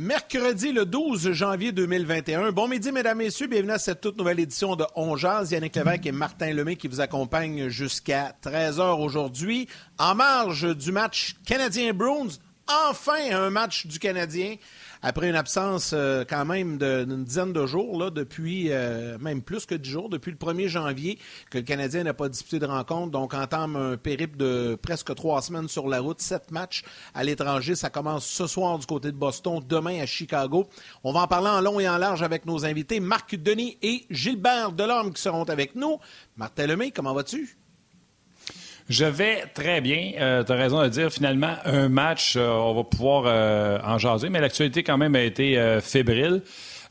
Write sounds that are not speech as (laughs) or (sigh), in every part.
Mercredi le 12 janvier 2021. Bon midi, mesdames, messieurs. Bienvenue à cette toute nouvelle édition de On Jazz. Yannick Lévesque et Martin Lemay qui vous accompagnent jusqu'à 13h aujourd'hui. En marge du match Canadien-Bruins, enfin un match du Canadien après une absence euh, quand même d'une dizaine de jours, là, depuis euh, même plus que dix jours, depuis le 1er janvier, que le Canadien n'a pas disputé de rencontre, donc entame un périple de presque trois semaines sur la route, sept matchs à l'étranger. Ça commence ce soir du côté de Boston, demain à Chicago. On va en parler en long et en large avec nos invités, Marc Denis et Gilbert Delorme qui seront avec nous. Martin Lemay, comment vas-tu? Je vais très bien. Euh, tu as raison de dire, finalement, un match, euh, on va pouvoir euh, en jaser, mais l'actualité quand même a été euh, fébrile.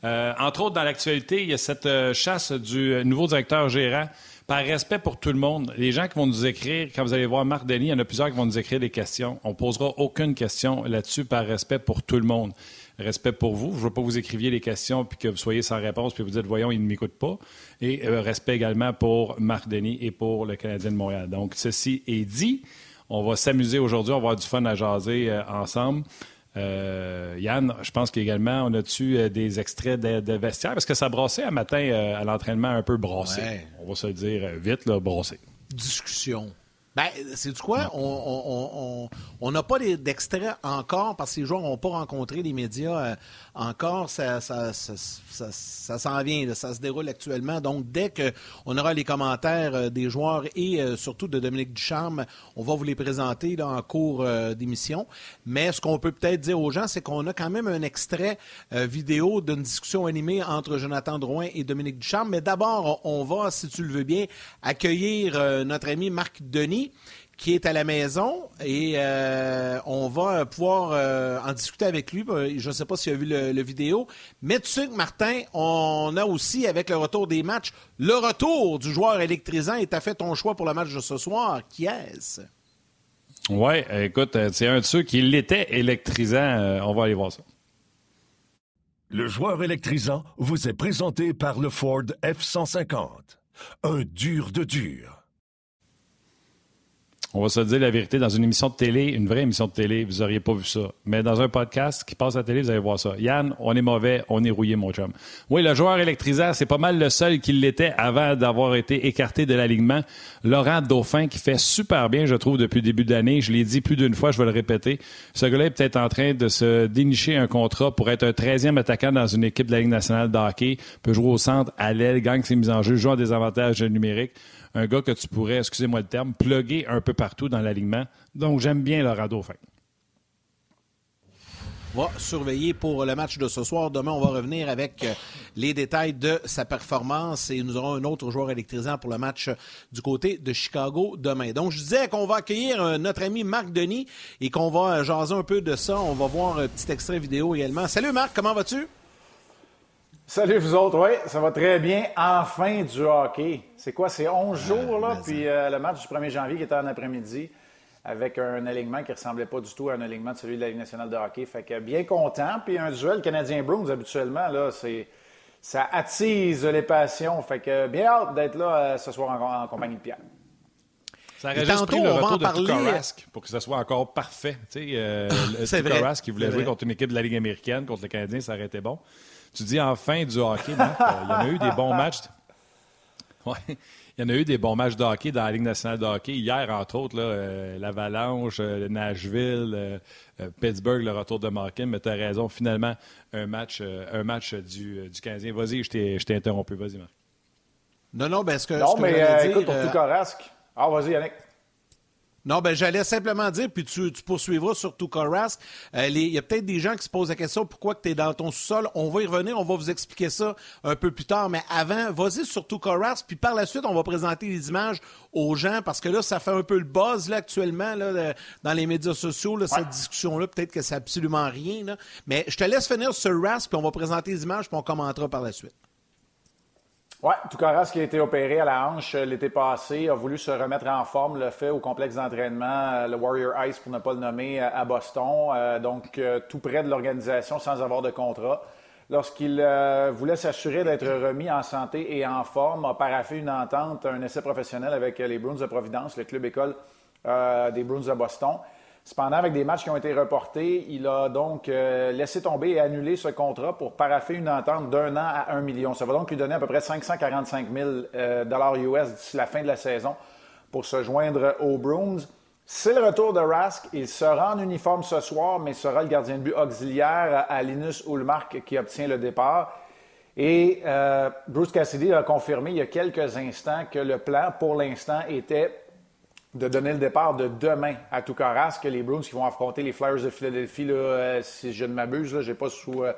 entre autres, dans l'actualité, il y a cette chasse du nouveau directeur gérant. Par respect pour tout le monde, les gens qui vont nous écrire, quand vous allez voir Marc Denis, il y en a plusieurs qui vont nous écrire des questions. On posera aucune question là-dessus par respect pour tout le monde respect pour vous. Je ne veux pas vous écriviez les questions puis que vous soyez sans réponse puis vous dites, voyons, il ne m'écoute pas. Et euh, respect également pour Marc Denis et pour le Canadien de Montréal. Donc, ceci est dit. On va s'amuser aujourd'hui, on va avoir du fun à jaser euh, ensemble. Euh, Yann, je pense qu'également, on a-tu des extraits de, vestiaire? Parce que ça brassait un matin à l'entraînement un peu brassé. On va se le dire vite, là, brassé. Discussion. Ben, c'est du quoi? On n'a pas d'extrait encore parce que les joueurs n'ont pas rencontré les médias euh, encore. Ça, ça, s'en vient, ça se déroule actuellement. Donc, dès qu'on aura les commentaires euh, des joueurs et euh, surtout de Dominique Ducharme, on va vous les présenter là, en cours d'émission. Mais ce qu'on peut peut-être dire aux gens, c'est qu'on a quand même un extrait vidéo d'une discussion animée entre Jonathan Drouin et Dominique Ducharme. Mais d'abord, on va, si tu le veux bien, accueillir notre ami Marc Denis qui est à la maison et euh, on va pouvoir euh, en discuter avec lui. Je ne sais pas s'il a vu le, vidéo, mais tu sais que Martin, on a aussi avec le retour des matchs le retour du joueur électrisant et tu as fait ton choix pour le match de ce soir. Qui est-ce? Oui, écoute, euh, c'est un de ceux qui l'était électrisant. on va aller voir ça. Le joueur électrisant vous est présenté par le Ford F-150. Un dur de dur. On va se dire la vérité, dans une émission de télé, une vraie émission de télé, vous n'auriez pas vu ça. Mais dans un podcast qui passe à la télé, vous allez voir ça. Yann, on est mauvais, on est rouillé, mon chum. Oui, le joueur électrisant, c'est pas mal le seul qui l'était avant d'avoir été écarté de l'alignement. Laurent Dauphin, qui fait super bien, je trouve, depuis le début d'année. Je l'ai dit plus d'une fois, je vais le répéter. Ce gars-là est peut-être en train de se dénicher un contrat pour être un 13e attaquant dans une équipe de la Ligue nationale de. Peut jouer au centre, à l'aile, gagne ses mises en jeu, joue des avantages numériques un gars que tu pourrais, excusez-moi le terme, plugger un peu partout dans l'alignement. Donc, j'aime bien Laurent Dauphin. On va surveiller pour le match de ce soir. Demain, on va revenir avec euh, les détails de sa performance et nous aurons un autre joueur électrisant pour le match du côté de Chicago demain. Donc, je disais qu'on va accueillir euh, notre ami Marc Denis et qu'on va jaser un peu de ça. On va voir un petit extrait vidéo également. Salut Marc, comment vas-tu? Salut vous autres, oui, ça va très bien. Enfin du hockey. C'est quoi, c'est 11 ah, jours, là, puis euh, le match du 1er janvier qui était en après-midi avec un alignement qui ressemblait pas du tout à un alignement de celui de la Ligue nationale de hockey. Fait que bien content. Puis un duel Canadien-Bruins, habituellement, là, c'est ça attise les passions. Fait que bien hâte d'être là euh, ce soir en, compagnie de Pierre. Ça aurait juste pris le retour de Tukarask pour que ça soit encore parfait. Tu sais, euh, (laughs) Tukarask qui voulait jouer contre une équipe de la Ligue américaine, contre le Canadien, ça aurait été bon. Tu dis enfin du hockey, Marc? Euh, il y en a eu des bons matchs. Ouais. Il y en a eu des bons matchs de hockey dans la Ligue nationale de hockey. Hier, entre autres, euh, l'Avalanche, euh, Nashville, Pittsburgh, le retour de Markin. Mais tu as raison, finalement, un match, un match du, du Canadien. Vas-y, je t'ai interrompu. Vas-y, Marc. Non, non, ben, ce que. Non, mais écoute, pour tout Carrasque. Ah, vas-y, Yannick. Non, ben j'allais simplement dire, puis tu, poursuivras sur tout euh, Il y a peut-être des gens qui se posent la question pourquoi tu es dans ton sous-sol? On va y revenir, on va vous expliquer ça un peu plus tard. Mais avant, vas-y sur tout puis par la suite, on va présenter les images aux gens parce que là, ça fait un peu le buzz là, actuellement là, dans les médias sociaux, là, cette discussion-là. Peut-être que c'est absolument rien. Là. Mais je te laisse finir sur Ras, puis on va présenter les images, puis on commentera par la suite. Oui, Toucaras qui a été opéré à la hanche euh, l'été passé a voulu se remettre en forme, le fait au complexe d'entraînement, euh, le Warrior Ice pour ne pas le nommer, à Boston, donc tout près de l'organisation sans avoir de contrat. Lorsqu'il voulait s'assurer d'être remis en santé et en forme, a paraffé une entente, un essai professionnel avec les Bruins de Providence, le club école des Bruins de Boston. Cependant, avec des matchs qui ont été reportés, il a donc euh, laissé tomber et annulé ce contrat pour paraffer une entente d'un an à un million. Ça va donc lui donner à peu près 545 000 euh, dollars US d'ici la fin de la saison pour se joindre aux Bruins. C'est le retour de Rask. Il sera en uniforme ce soir, mais sera le gardien de but auxiliaire à Linus Ulmark qui obtient le départ. Et euh, Bruce Cassidy a confirmé il y a quelques instants que le plan, pour l'instant, était de donner le départ de demain à Toucaras, que les Bruins qui vont affronter les Flyers de Philadelphie, euh, si je ne m'abuse, je n'ai pas sous, euh,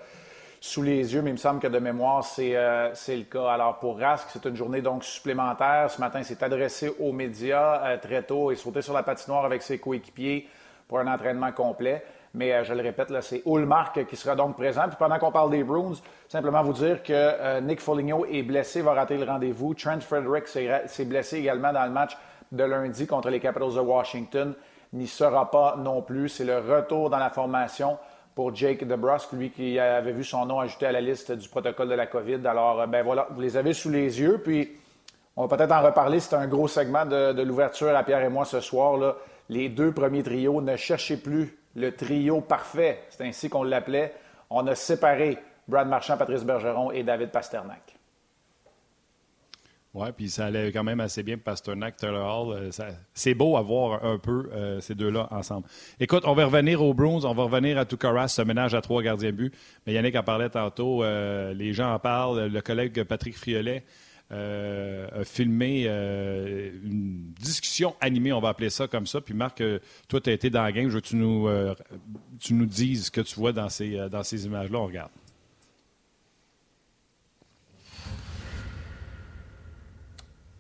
sous les yeux, mais il me semble que de mémoire, euh, c'est le cas. Alors pour Rask, c'est une journée donc supplémentaire. Ce matin, il s'est adressé aux médias très tôt et sauté sur la patinoire avec ses coéquipiers pour un entraînement complet. Mais je le répète, c'est Ulmark qui sera donc présent. Puis pendant qu'on parle des Bruins, simplement vous dire que Nick Foligno est blessé, va rater le rendez-vous. Trent Frederick s'est blessé également dans le match de lundi contre les Capitals de Washington n'y sera pas non plus. C'est le retour dans la formation pour Jake DeBrusque, lui qui avait vu son nom ajouté à la liste du protocole de la COVID. Alors, euh, ben voilà, vous les avez sous les yeux. Puis, on va peut-être en reparler. C'est un gros segment de, l'ouverture à Pierre et moi ce soir. Là. Les deux premiers trios, ne cherchez plus le trio parfait. C'est ainsi qu'on l'appelait. On a séparé Brad Marchand, Patrice Bergeron et David Pasternak. Oui, puis ça allait quand même assez bien Pasternak, Taylor Hall. Euh, c'est beau à voir un peu euh, ces deux-là ensemble. Écoute, on va revenir aux Bruins, on va revenir à Tukaras, ce ménage à trois gardiens but. Mais Yannick en parlait tantôt, euh, les gens en parlent. Le collègue Patrick Friolet a filmé une discussion animée, on va appeler ça comme ça. Puis Marc, toi, tu as été dans la game. Je veux que tu nous, tu nous dises ce que tu vois dans ces, dans ces images-là. On regarde.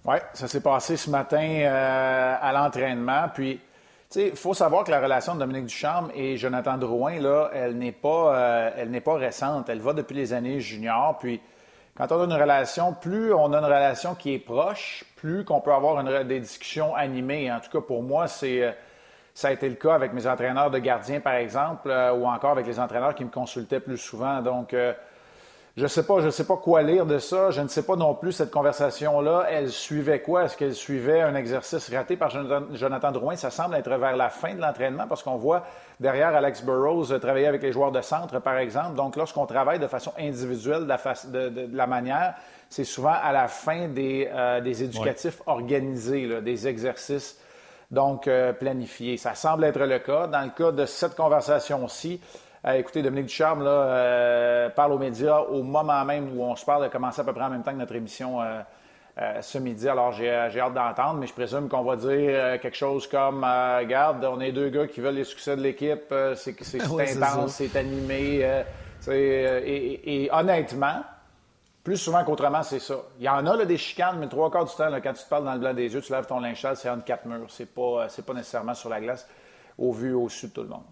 Oui, ça s'est passé ce matin euh, à l'entraînement. Puis, tu sais, il faut savoir que la relation de Dominique Ducharme et Jonathan Drouin, là, elle n'est pas, euh, elle pas récente. Elle va depuis les années juniors. Puis, quand on a une relation, plus on a une relation qui est proche, plus qu'on peut avoir une, des discussions animées. En tout cas, pour moi, c'est euh, ça a été le cas avec mes entraîneurs de gardiens, par exemple, ou encore avec les entraîneurs qui me consultaient plus souvent. Donc, je ne sais pas, je sais pas quoi lire de ça. Je ne sais pas non plus cette conversation-là. Elle suivait quoi? Est-ce qu'elle suivait un exercice raté par Jonathan, Drouin? Ça semble être vers la fin de l'entraînement parce qu'on voit derrière Alex Burrows travailler avec les joueurs de centre, par exemple. Donc, lorsqu'on travaille de façon individuelle de la, manière, c'est souvent à la fin des, euh, éducatifs organisés, des exercices donc euh, planifiés. Ça semble être le cas. Dans le cas de cette conversation-ci, écoutez, Dominique Ducharme là, euh, parle aux médias au moment même où on se parle, de commencer à peu près en même temps que notre émission euh, ce midi. Alors, j'ai hâte d'entendre, mais je présume qu'on va dire quelque chose comme Regarde, on est deux gars qui veulent les succès de l'équipe, (laughs) c'est intense, c'est animé. Et, et, honnêtement, plus souvent qu'autrement, c'est ça. Il y en a là, des chicanes, mais trois quarts du temps, quand tu te parles dans le blanc des yeux, tu lèves ton linge c'est entre quatre murs. C'est pas, pas nécessairement sur la glace, au vu au dessus de tout le monde.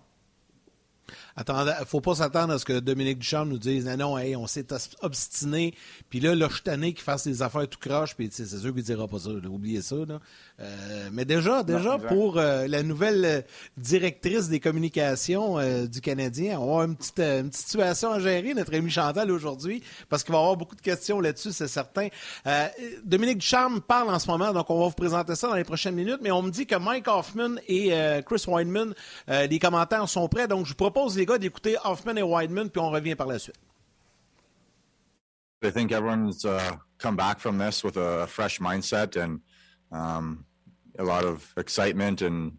Attendez, faut pas s'attendre à ce que Dominique Duchamp nous dise non, non, hey, on s'est obstiné, puis là, là, je tanné qu'il fasse des affaires tout croche, puis c'est sûr qu'il dira pas ça, oubliez ça. Là. Euh, mais déjà, déjà pour euh, la nouvelle euh, directrice des communications du Canadien, on a une petite, une petite situation à gérer, notre ami Chantal, aujourd'hui, parce qu'il va y avoir beaucoup de questions là-dessus, c'est certain. Dominique Ducharme parle en ce moment, donc on va vous présenter ça dans les prochaines minutes, mais on me dit que Mike Hoffman et Chris Weinman, les commentaires sont prêts, donc je vous propose, les gars, d'écouter Hoffman et puis on revient par la suite. I think everyone's uh, come back from this with a fresh mindset and um, a lot of excitement and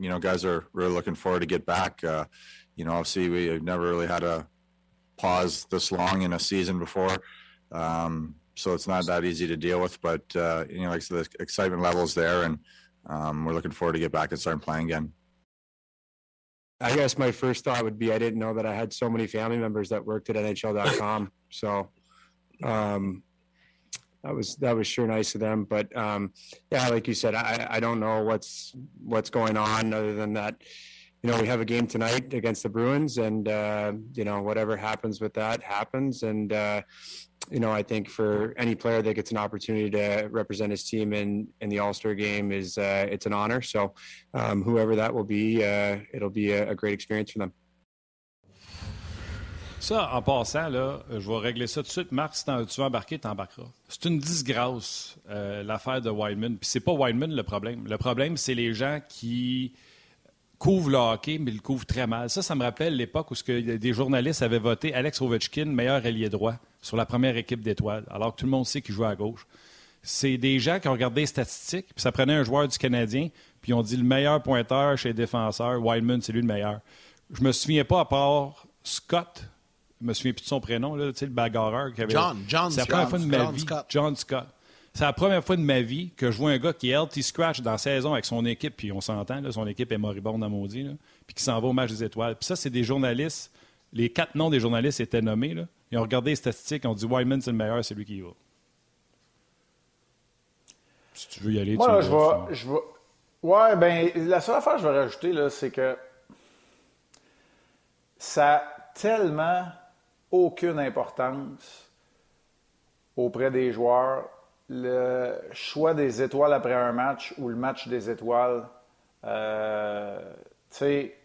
you know guys are really looking forward to get back. Uh, you know obviously we've never really had a pause this long in a season before. Um, so it's not that easy to deal with but uh, you know like so the excitement levels there and um, we're looking forward to get back and start playing again I guess my first thought would be I didn't know that I had so many family members that worked at NHL.com. (laughs) so um, that was that was sure nice of them. But um, yeah, like you said, I, I don't know what's what's going on other than that. You know, we have a game tonight against the Bruins, and uh, you know whatever happens with that happens. And uh, you know, I think for any player that gets an opportunity to represent his team in in the All Star game is uh, it's an honor. So, um, whoever that will be, uh, it'll be a, a, great experience for them. Ça, en passant, là, je vais régler ça tout de suite. Marc, si tu veux embarquer, tu embarqueras. C'est une disgrâce, euh, l'affaire de Wildman. Puis c'est pas Wildman le problème. Le problème, c'est les gens qui couvre le hockey, mais il le couvre très mal. Ça, ça me rappelle l'époque où que des journalistes avaient voté Alex Ovechkin meilleur allié droit sur la première équipe d'étoiles, alors que tout le monde sait qu'il joue à gauche. C'est des gens qui ont regardé les statistiques, puis ça prenait un joueur du Canadien, puis ils ont dit le meilleur pointeur chez les défenseurs, Wildman, c'est lui le meilleur. Je me souviens pas, à part Scott, je me souviens plus de son prénom, là, le bagarreur. Qui avait... John, John, C'est la première fois de ma vie. John Scott. C'est la première fois de ma vie que je vois un gars qui est LT Scratch dans la saison avec son équipe, puis on s'entend, son équipe est moribonde à maudit, là, puis qui s'en va au match des étoiles. Puis ça, c'est des journalistes. Les quatre noms des journalistes étaient nommés. Là. Ils ont regardé les statistiques, ils ont dit Wyman, c'est le meilleur, c'est lui qui y va. Si tu veux y aller, Moi, tu là, je vais, je vais. Ouais, ben, la seule affaire que je vais rajouter, là, c'est que ça a tellement aucune importance auprès des joueurs le choix des étoiles après un match ou le match des étoiles, euh, tu sais,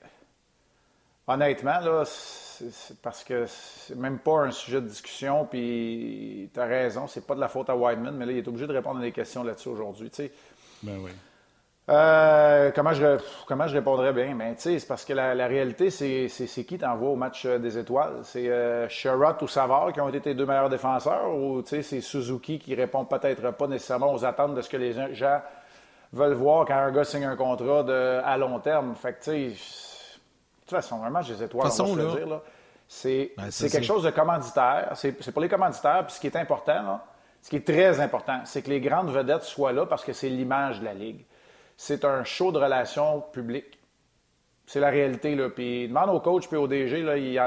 honnêtement, là, c'est parce que c'est même pas un sujet de discussion, puis tu as raison, c'est pas de la faute à Whiteman, mais là, il est obligé de répondre à des questions là-dessus aujourd'hui, tu sais. Ben oui. Euh, comment, je, comment je répondrais bien? Ben, c'est parce que la, réalité, c'est qui t'envoie au match euh, des étoiles? C'est euh, Sherrod ou Savard qui ont été tes deux meilleurs défenseurs ou c'est Suzuki qui répond peut-être pas nécessairement aux attentes de ce que les gens veulent voir quand un gars signe un contrat de, à long terme? Fait que, tu sais, de toute façon, un match des étoiles, on va se dire, là, c'est ben, quelque chose de commanditaire. C'est pour les commanditaires. Puis ce qui est important, là, ce qui est très important, c'est que les grandes vedettes soient là parce que c'est l'image de la Ligue c'est un show de relations publiques. C'est la réalité. Là. Puis demande au coach puis au DG, là, ils,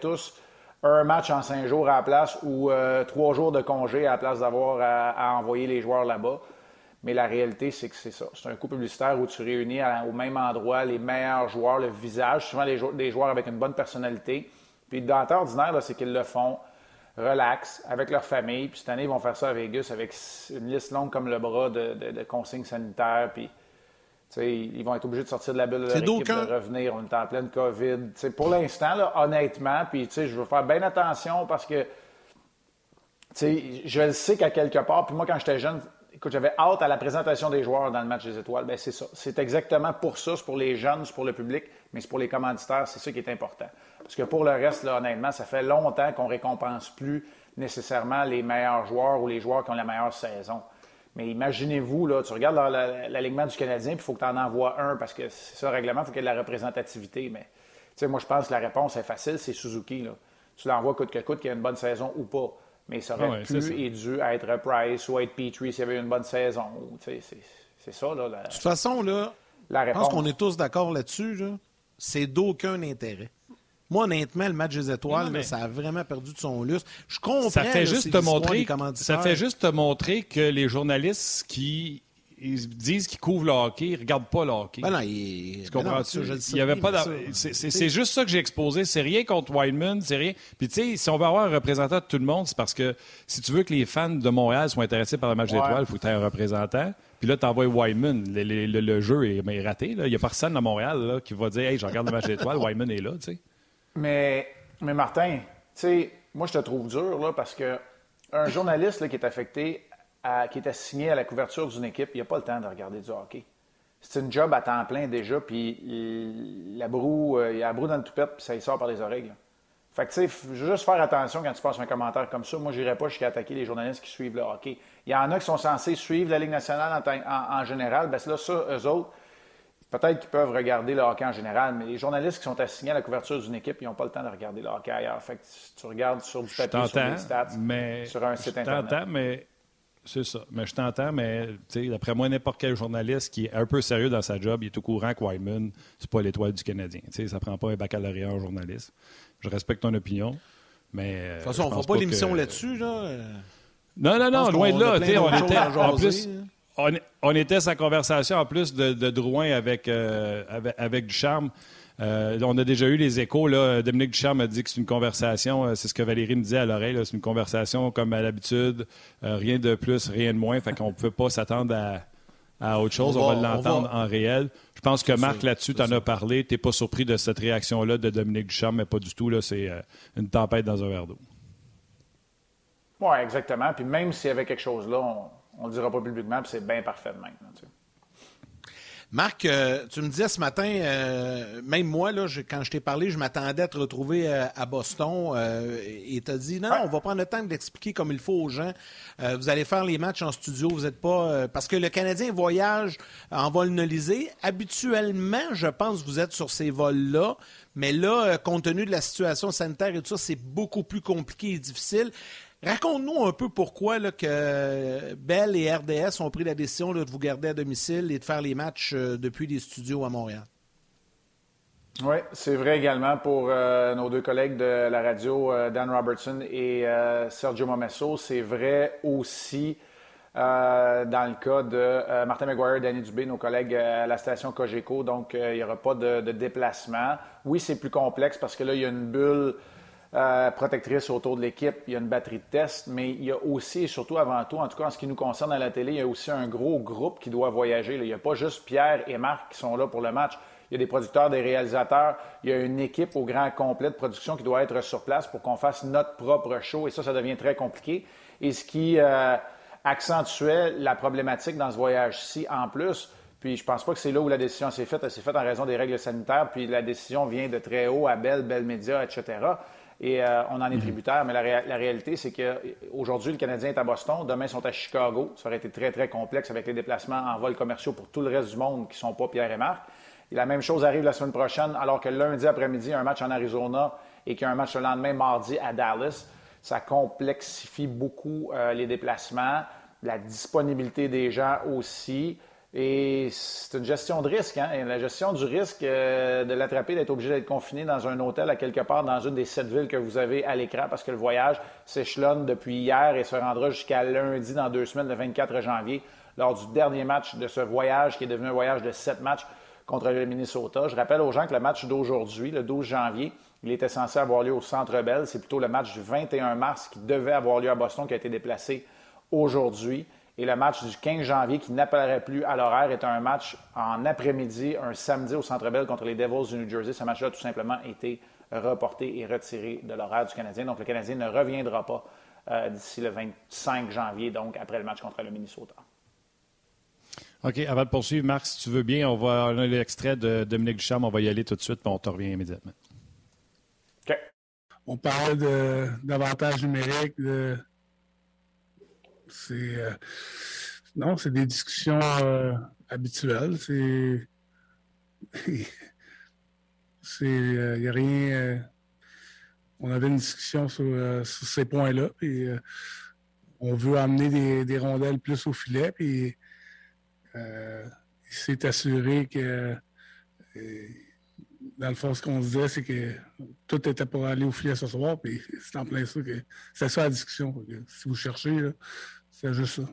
tous un match en cinq jours à la place ou euh, trois jours de congé à la place d'avoir à, envoyer les joueurs là-bas. Mais la réalité, c'est que c'est ça. C'est un coup publicitaire où tu réunis au même endroit les meilleurs joueurs, le visage, souvent les, joueurs avec une bonne personnalité. Puis dans ordinaire, c'est qu'ils le font relax, avec leur famille. Puis cette année, ils vont faire ça à Vegas avec une liste longue comme le bras de, consignes sanitaires. Puis ils vont être obligés de sortir de la bulle de l'équipe, de revenir. On est en pleine COVID. pour l'instant, honnêtement, puis je veux faire bien attention parce que je le sais qu'à quelque part, puis moi, quand j'étais jeune, écoute, j'avais hâte à la présentation des joueurs dans le match des étoiles. Ben c'est ça. C'est exactement pour ça. C'est pour les jeunes, c'est pour le public, mais c'est pour les commanditaires. C'est ça qui est important. Parce que pour le reste, honnêtement, ça fait longtemps qu'on récompense plus nécessairement les meilleurs joueurs ou les joueurs qui ont la meilleure saison. Mais imaginez-vous, là, tu regardes l'alignement du Canadien, puis il faut que tu en envoies un, parce que c'est ça le règlement, il faut qu'il y ait de la représentativité. Mais, tu sais, moi, je pense que la réponse est facile, c'est Suzuki. Là. Tu l'envoies coûte que coûte qu'il y ait une bonne saison ou pas. Mais ça aurait pu et dû être Price ou être Petrie s'il y avait une bonne saison. C'est ça, là. De toute façon, là, la je pense qu'on est tous d'accord là-dessus. Là. C'est d'aucun intérêt. Moi, honnêtement, le match des étoiles, ça a vraiment perdu de son lustre. Je comprends. Ça fait juste te montrer. Ça fait juste te montrer que les journalistes qui disent qu'ils couvrent le hockey, ils regardent pas le hockey. Ben non, il... Tu comprends il y avait pas. C'est juste ça que j'ai exposé. C'est rien contre Wideman, c'est rien. Puis tu sais, si on veut avoir un représentant de tout le monde, c'est parce que si tu veux que les fans de Montréal soient intéressés par le match des étoiles, il faut que tu aies un représentant. Puis là, tu envoies Wyman. Le, jeu est, raté. Il n'y a personne à Montréal qui va dire Hey, je regarde le match des étoiles, Wyman est là. sais. Mais, mais Martin, tu sais, moi, je te trouve dur, là, parce que un journaliste qui est affecté, qui est assigné à la couverture d'une équipe, il n'a pas le temps de regarder du hockey. C'est une job à temps plein déjà, puis la broue, euh, il y a la broue dans le toupette, puis ça y sort par les oreilles. Fait que, tu sais, juste faire attention quand tu passes un commentaire comme ça. Moi, je n'irai pas jusqu'à attaquer les journalistes qui suivent le hockey. Il y en a qui sont censés suivre la Ligue nationale en, général. Bien, là, ça, eux autres, Peut-être qu'ils peuvent regarder le hockey en général, mais les journalistes qui sont assignés à la couverture d'une équipe, ils n'ont pas le temps de regarder le hockey ailleurs. Fait que tu regardes sur du papier, sur des stats, mais sur un site Internet. Mais c'est ça. Mais je t'entends, mais d'après moi, n'importe quel journaliste qui est un peu sérieux dans sa job, il est au courant que ce c'est pas l'étoile du Canadien. sais, ça prend pas un baccalauréat en journaliste. Je respecte ton opinion, mais... De toute façon, on ne fera pas l'émission là-dessus, là. Non, non, non, loin de là. On était, en plus, on, était sa conversation en plus de, Drouin avec, euh, avec, du charme. Euh, on a déjà eu les échos. Là. Dominique Ducharme a dit que c'est une conversation. Euh, c'est ce que Valérie me disait à l'oreille. C'est une conversation comme à l'habitude. Euh, rien de plus, rien de moins. Fait qu'on ne peut pas s'attendre à, autre chose. On, va, l'entendre en réel. Je pense que Marc, là-dessus, tu en as parlé. Tu n'es pas surpris de cette réaction-là de Dominique Ducharme, mais pas du tout. C'est une tempête dans un verre d'eau. Oui, exactement. Puis même s'il y avait quelque chose là, on ne le dira pas publiquement, puis c'est bien parfait de même. Marc, euh, tu me disais ce matin, euh, même moi, là, quand je t'ai parlé, je m'attendais à te retrouver euh, à Boston et tu as dit non, on va prendre le temps d'expliquer comme il faut aux gens. vous allez faire les matchs en studio, vous n'êtes pas. parce que le Canadien voyage en vol nolisé. Habituellement, je pense que vous êtes sur ces vols-là. Mais là, compte tenu de la situation sanitaire et tout ça, c'est beaucoup plus compliqué et difficile. Raconte-nous un peu pourquoi que Bell et RDS ont pris la décision de vous garder à domicile et de faire les matchs euh, depuis les studios à Montréal. Oui, c'est vrai également pour euh, nos deux collègues de la radio, euh, Dan Robertson et Sergio Momesso. C'est vrai aussi dans le cas de Martin McGuire et Danny Dubé, nos collègues à la station Cogeco. Donc, il n'y aura pas de, de déplacement. Oui, c'est plus complexe parce que là, il y a une bulle euh, protectrice autour de l'équipe. Il y a une batterie de tests, mais il y a aussi, et surtout avant tout, en tout cas en ce qui nous concerne à la télé, il y a aussi un gros groupe qui doit voyager. Il n'y a pas juste Pierre et Marc qui sont là pour le match. Il y a des producteurs, des réalisateurs. Il y a une équipe au grand complet de production qui doit être sur place pour qu'on fasse notre propre show. Et ça, ça devient très compliqué. Et ce qui euh, accentuait la problématique dans ce voyage-ci en plus, puis je pense pas que c'est là où la décision s'est faite. Elle s'est faite en raison des règles sanitaires. Puis la décision vient de très haut à Bell, Bell Media, etc et euh, on en est mhm. tributaire. Mais la, réalité, c'est qu'aujourd'hui, le Canadien est à Boston. Demain, ils sont à Chicago. Ça aurait été très, très complexe avec les déplacements en vol commerciaux pour tout le reste du monde qui ne sont pas Pierre et Marc. Et la même chose arrive la semaine prochaine, alors que lundi après-midi, un match en Arizona et qu'il y a un match le lendemain, mardi, à Dallas. Ça complexifie beaucoup euh, les déplacements, la disponibilité des gens aussi. Et c'est une gestion de risque. Hein? la gestion du risque euh, de l'attraper, d'être obligé d'être confiné dans un hôtel à quelque part dans une des sept villes que vous avez à l'écran parce que le voyage s'échelonne depuis hier et se rendra jusqu'à lundi dans deux semaines, le 24 janvier, lors du dernier match de ce voyage qui est devenu un voyage de sept matchs contre le Minnesota. Je rappelle aux gens que le match d'aujourd'hui, le 12 janvier, il était censé avoir lieu au Centre Bell. C'est plutôt le match du 21 mars qui devait avoir lieu à Boston qui a été déplacé aujourd'hui. Et le match du 15 janvier, qui n'apparaît plus à l'horaire, est un match en après-midi, un samedi au Centre Bell contre les Devils du New Jersey. Ce match-là a tout simplement été reporté et retiré de l'horaire du Canadien. Donc, le Canadien ne reviendra pas euh, d'ici le 25 janvier, donc après le match contre le Minnesota. OK, avant de poursuivre, Marc, si tu veux bien, on va on a l'extrait de Dominique Ducharme, on va y aller tout de suite, puis on te revient immédiatement. OK. On parle d'avantages numériques, de c'est euh, non, c'est des discussions euh, habituelles. C'est (laughs) c'est il euh, n'y a rien. on avait une discussion sur, ces points-là, puis on veut amener des, rondelles plus au filet, puis il s'est assuré que dans le fond, ce qu'on disait, c'est que tout était pour aller au filet ce soir, puis (laughs) c'est en plein ça que c'est ça la discussion. Si vous cherchez, c'est juste ça.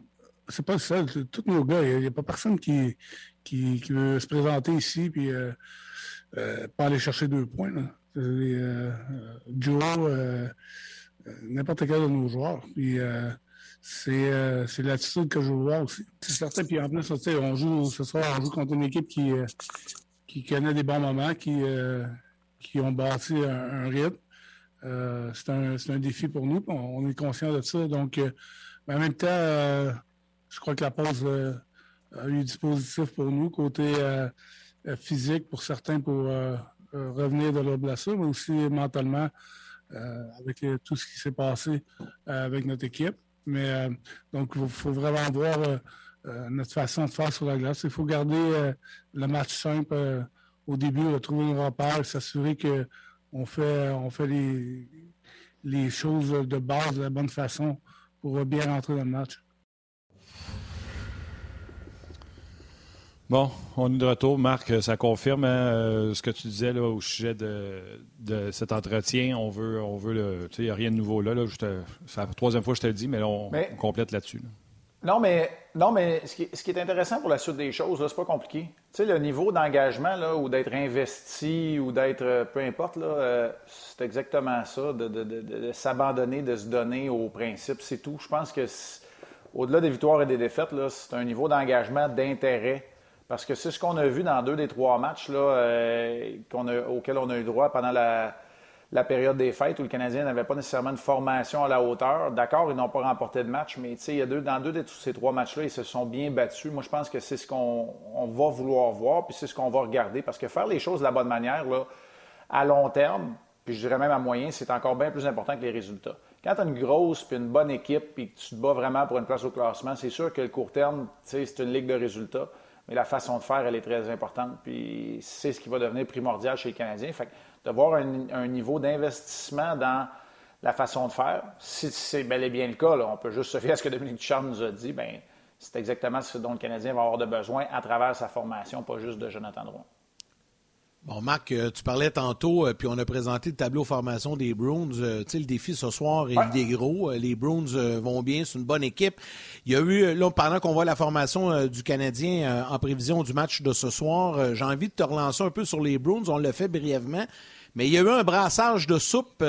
C'est pas. Tous nos gars, il n'y a, pas personne qui, qui, veut se présenter ici puis euh, euh, pas aller chercher deux points. Euh, Joe, n'importe quel de nos joueurs. Puis c'est, c'est l'attitude que je veux voir aussi. C'est certain. Puis en plus, on joue ce soir, on joue contre une équipe qui, qui connaît des bons moments, qui, qui ont bâti un, rythme. c'est, un, c'est un défi pour nous. On, est conscient de ça. Donc, en même temps, euh, je crois que la pause euh, a eu du positif pour nous, côté euh, physique pour certains pour revenir de leur blessure, mais aussi mentalement avec tout ce qui s'est passé avec notre équipe. Mais donc, il faut vraiment voir notre façon de faire sur la glace. Il faut garder le match simple au début, retrouver nos repères, s'assurer qu'on fait, on fait les, les choses de base de la bonne façon pour bien rentrer dans le match. Bon, on est de retour. Marc, ça confirme hein, euh, ce que tu disais là, au sujet de, de, cet entretien. On veut, on veut le. Tu sais, il n'y a rien de nouveau là. là c'est la troisième fois que je te le dis, mais on, complète là-dessus. Non, mais, non, mais ce, qui, ce qui est intéressant pour la suite des choses, c'est pas compliqué. Tu sais, le niveau d'engagement ou d'être investi ou d'être, euh, peu importe, là, euh, c'est exactement ça, de, de, de, de s'abandonner, de se donner aux principes, c'est tout. Je pense que au-delà des victoires et des défaites, c'est un niveau d'engagement, d'intérêt. Parce que c'est ce qu'on a vu dans deux des trois matchs là, euh, qu'on a, auxquels on a eu droit pendant la, la période des fêtes où le Canadien n'avait pas nécessairement une formation à la hauteur. D'accord, ils n'ont pas remporté de match, mais dans deux de ces trois matchs-là, ils se sont bien battus. Moi, je pense que c'est ce qu'on va vouloir voir, puis c'est ce qu'on va regarder. Parce que faire les choses de la bonne manière, à long terme, puis je dirais même à moyen, c'est encore bien plus important que les résultats. Quand tu as une grosse puis une bonne équipe, puis que tu te bats vraiment pour une place au classement, c'est sûr que le court terme, c'est une ligue de résultats. Mais la façon de faire, elle est très importante. Puis c'est ce qui va devenir primordial chez les Canadiens. Fait d'avoir un, niveau d'investissement dans la façon de faire. Si c'est bel et bien le cas, on peut juste se fier à ce que Dominique Ducharme nous a dit, ben c'est exactement ce dont le Canadien va avoir de besoin à travers sa formation, pas juste de Jonathan Drouin. Bon, Marc, euh, tu parlais tantôt, euh, puis on a présenté le tableau formation des Bruins. Euh, tu sais, le défi ce soir est des gros. les Bruins vont bien, c'est une bonne équipe. Il y a eu, là, pendant qu'on voit la formation du Canadien en prévision du match de ce soir, j'ai envie de te relancer un peu sur les Bruins. On l'a fait brièvement. Mais il y a eu un brassage de soupe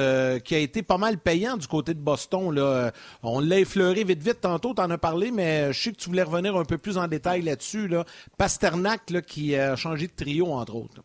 qui a été pas mal payant du côté de Boston. Là. On l'a effleuré vite, vite tantôt, tu en as parlé, mais je sais que tu voulais revenir un peu plus en détail là-dessus. Là. Pasternak là, qui a changé de trio, entre autres.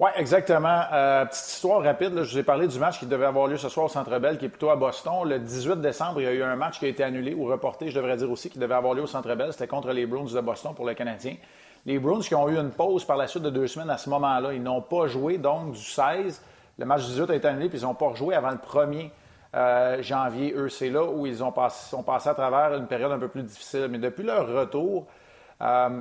Oui, exactement. Euh, petite histoire rapide. je vous ai parlé du match qui devait avoir lieu ce soir au Centre Bell, qui est plutôt à Boston. Le 18 décembre, il y a eu un match qui a été annulé ou reporté, je devrais dire aussi, qui devait avoir lieu au Centre Bell. C'était contre les Bruins de Boston pour les Canadiens. Les Bruins qui ont eu une pause par la suite de deux semaines à ce moment-là. Ils n'ont pas joué, donc, du 16. Le match du 18 a été annulé, puis ils n'ont pas rejoué avant le 1er euh, janvier. Eux, c'est là où ils ont passé, sont passés à travers une période un peu plus difficile. Mais depuis leur retour, euh,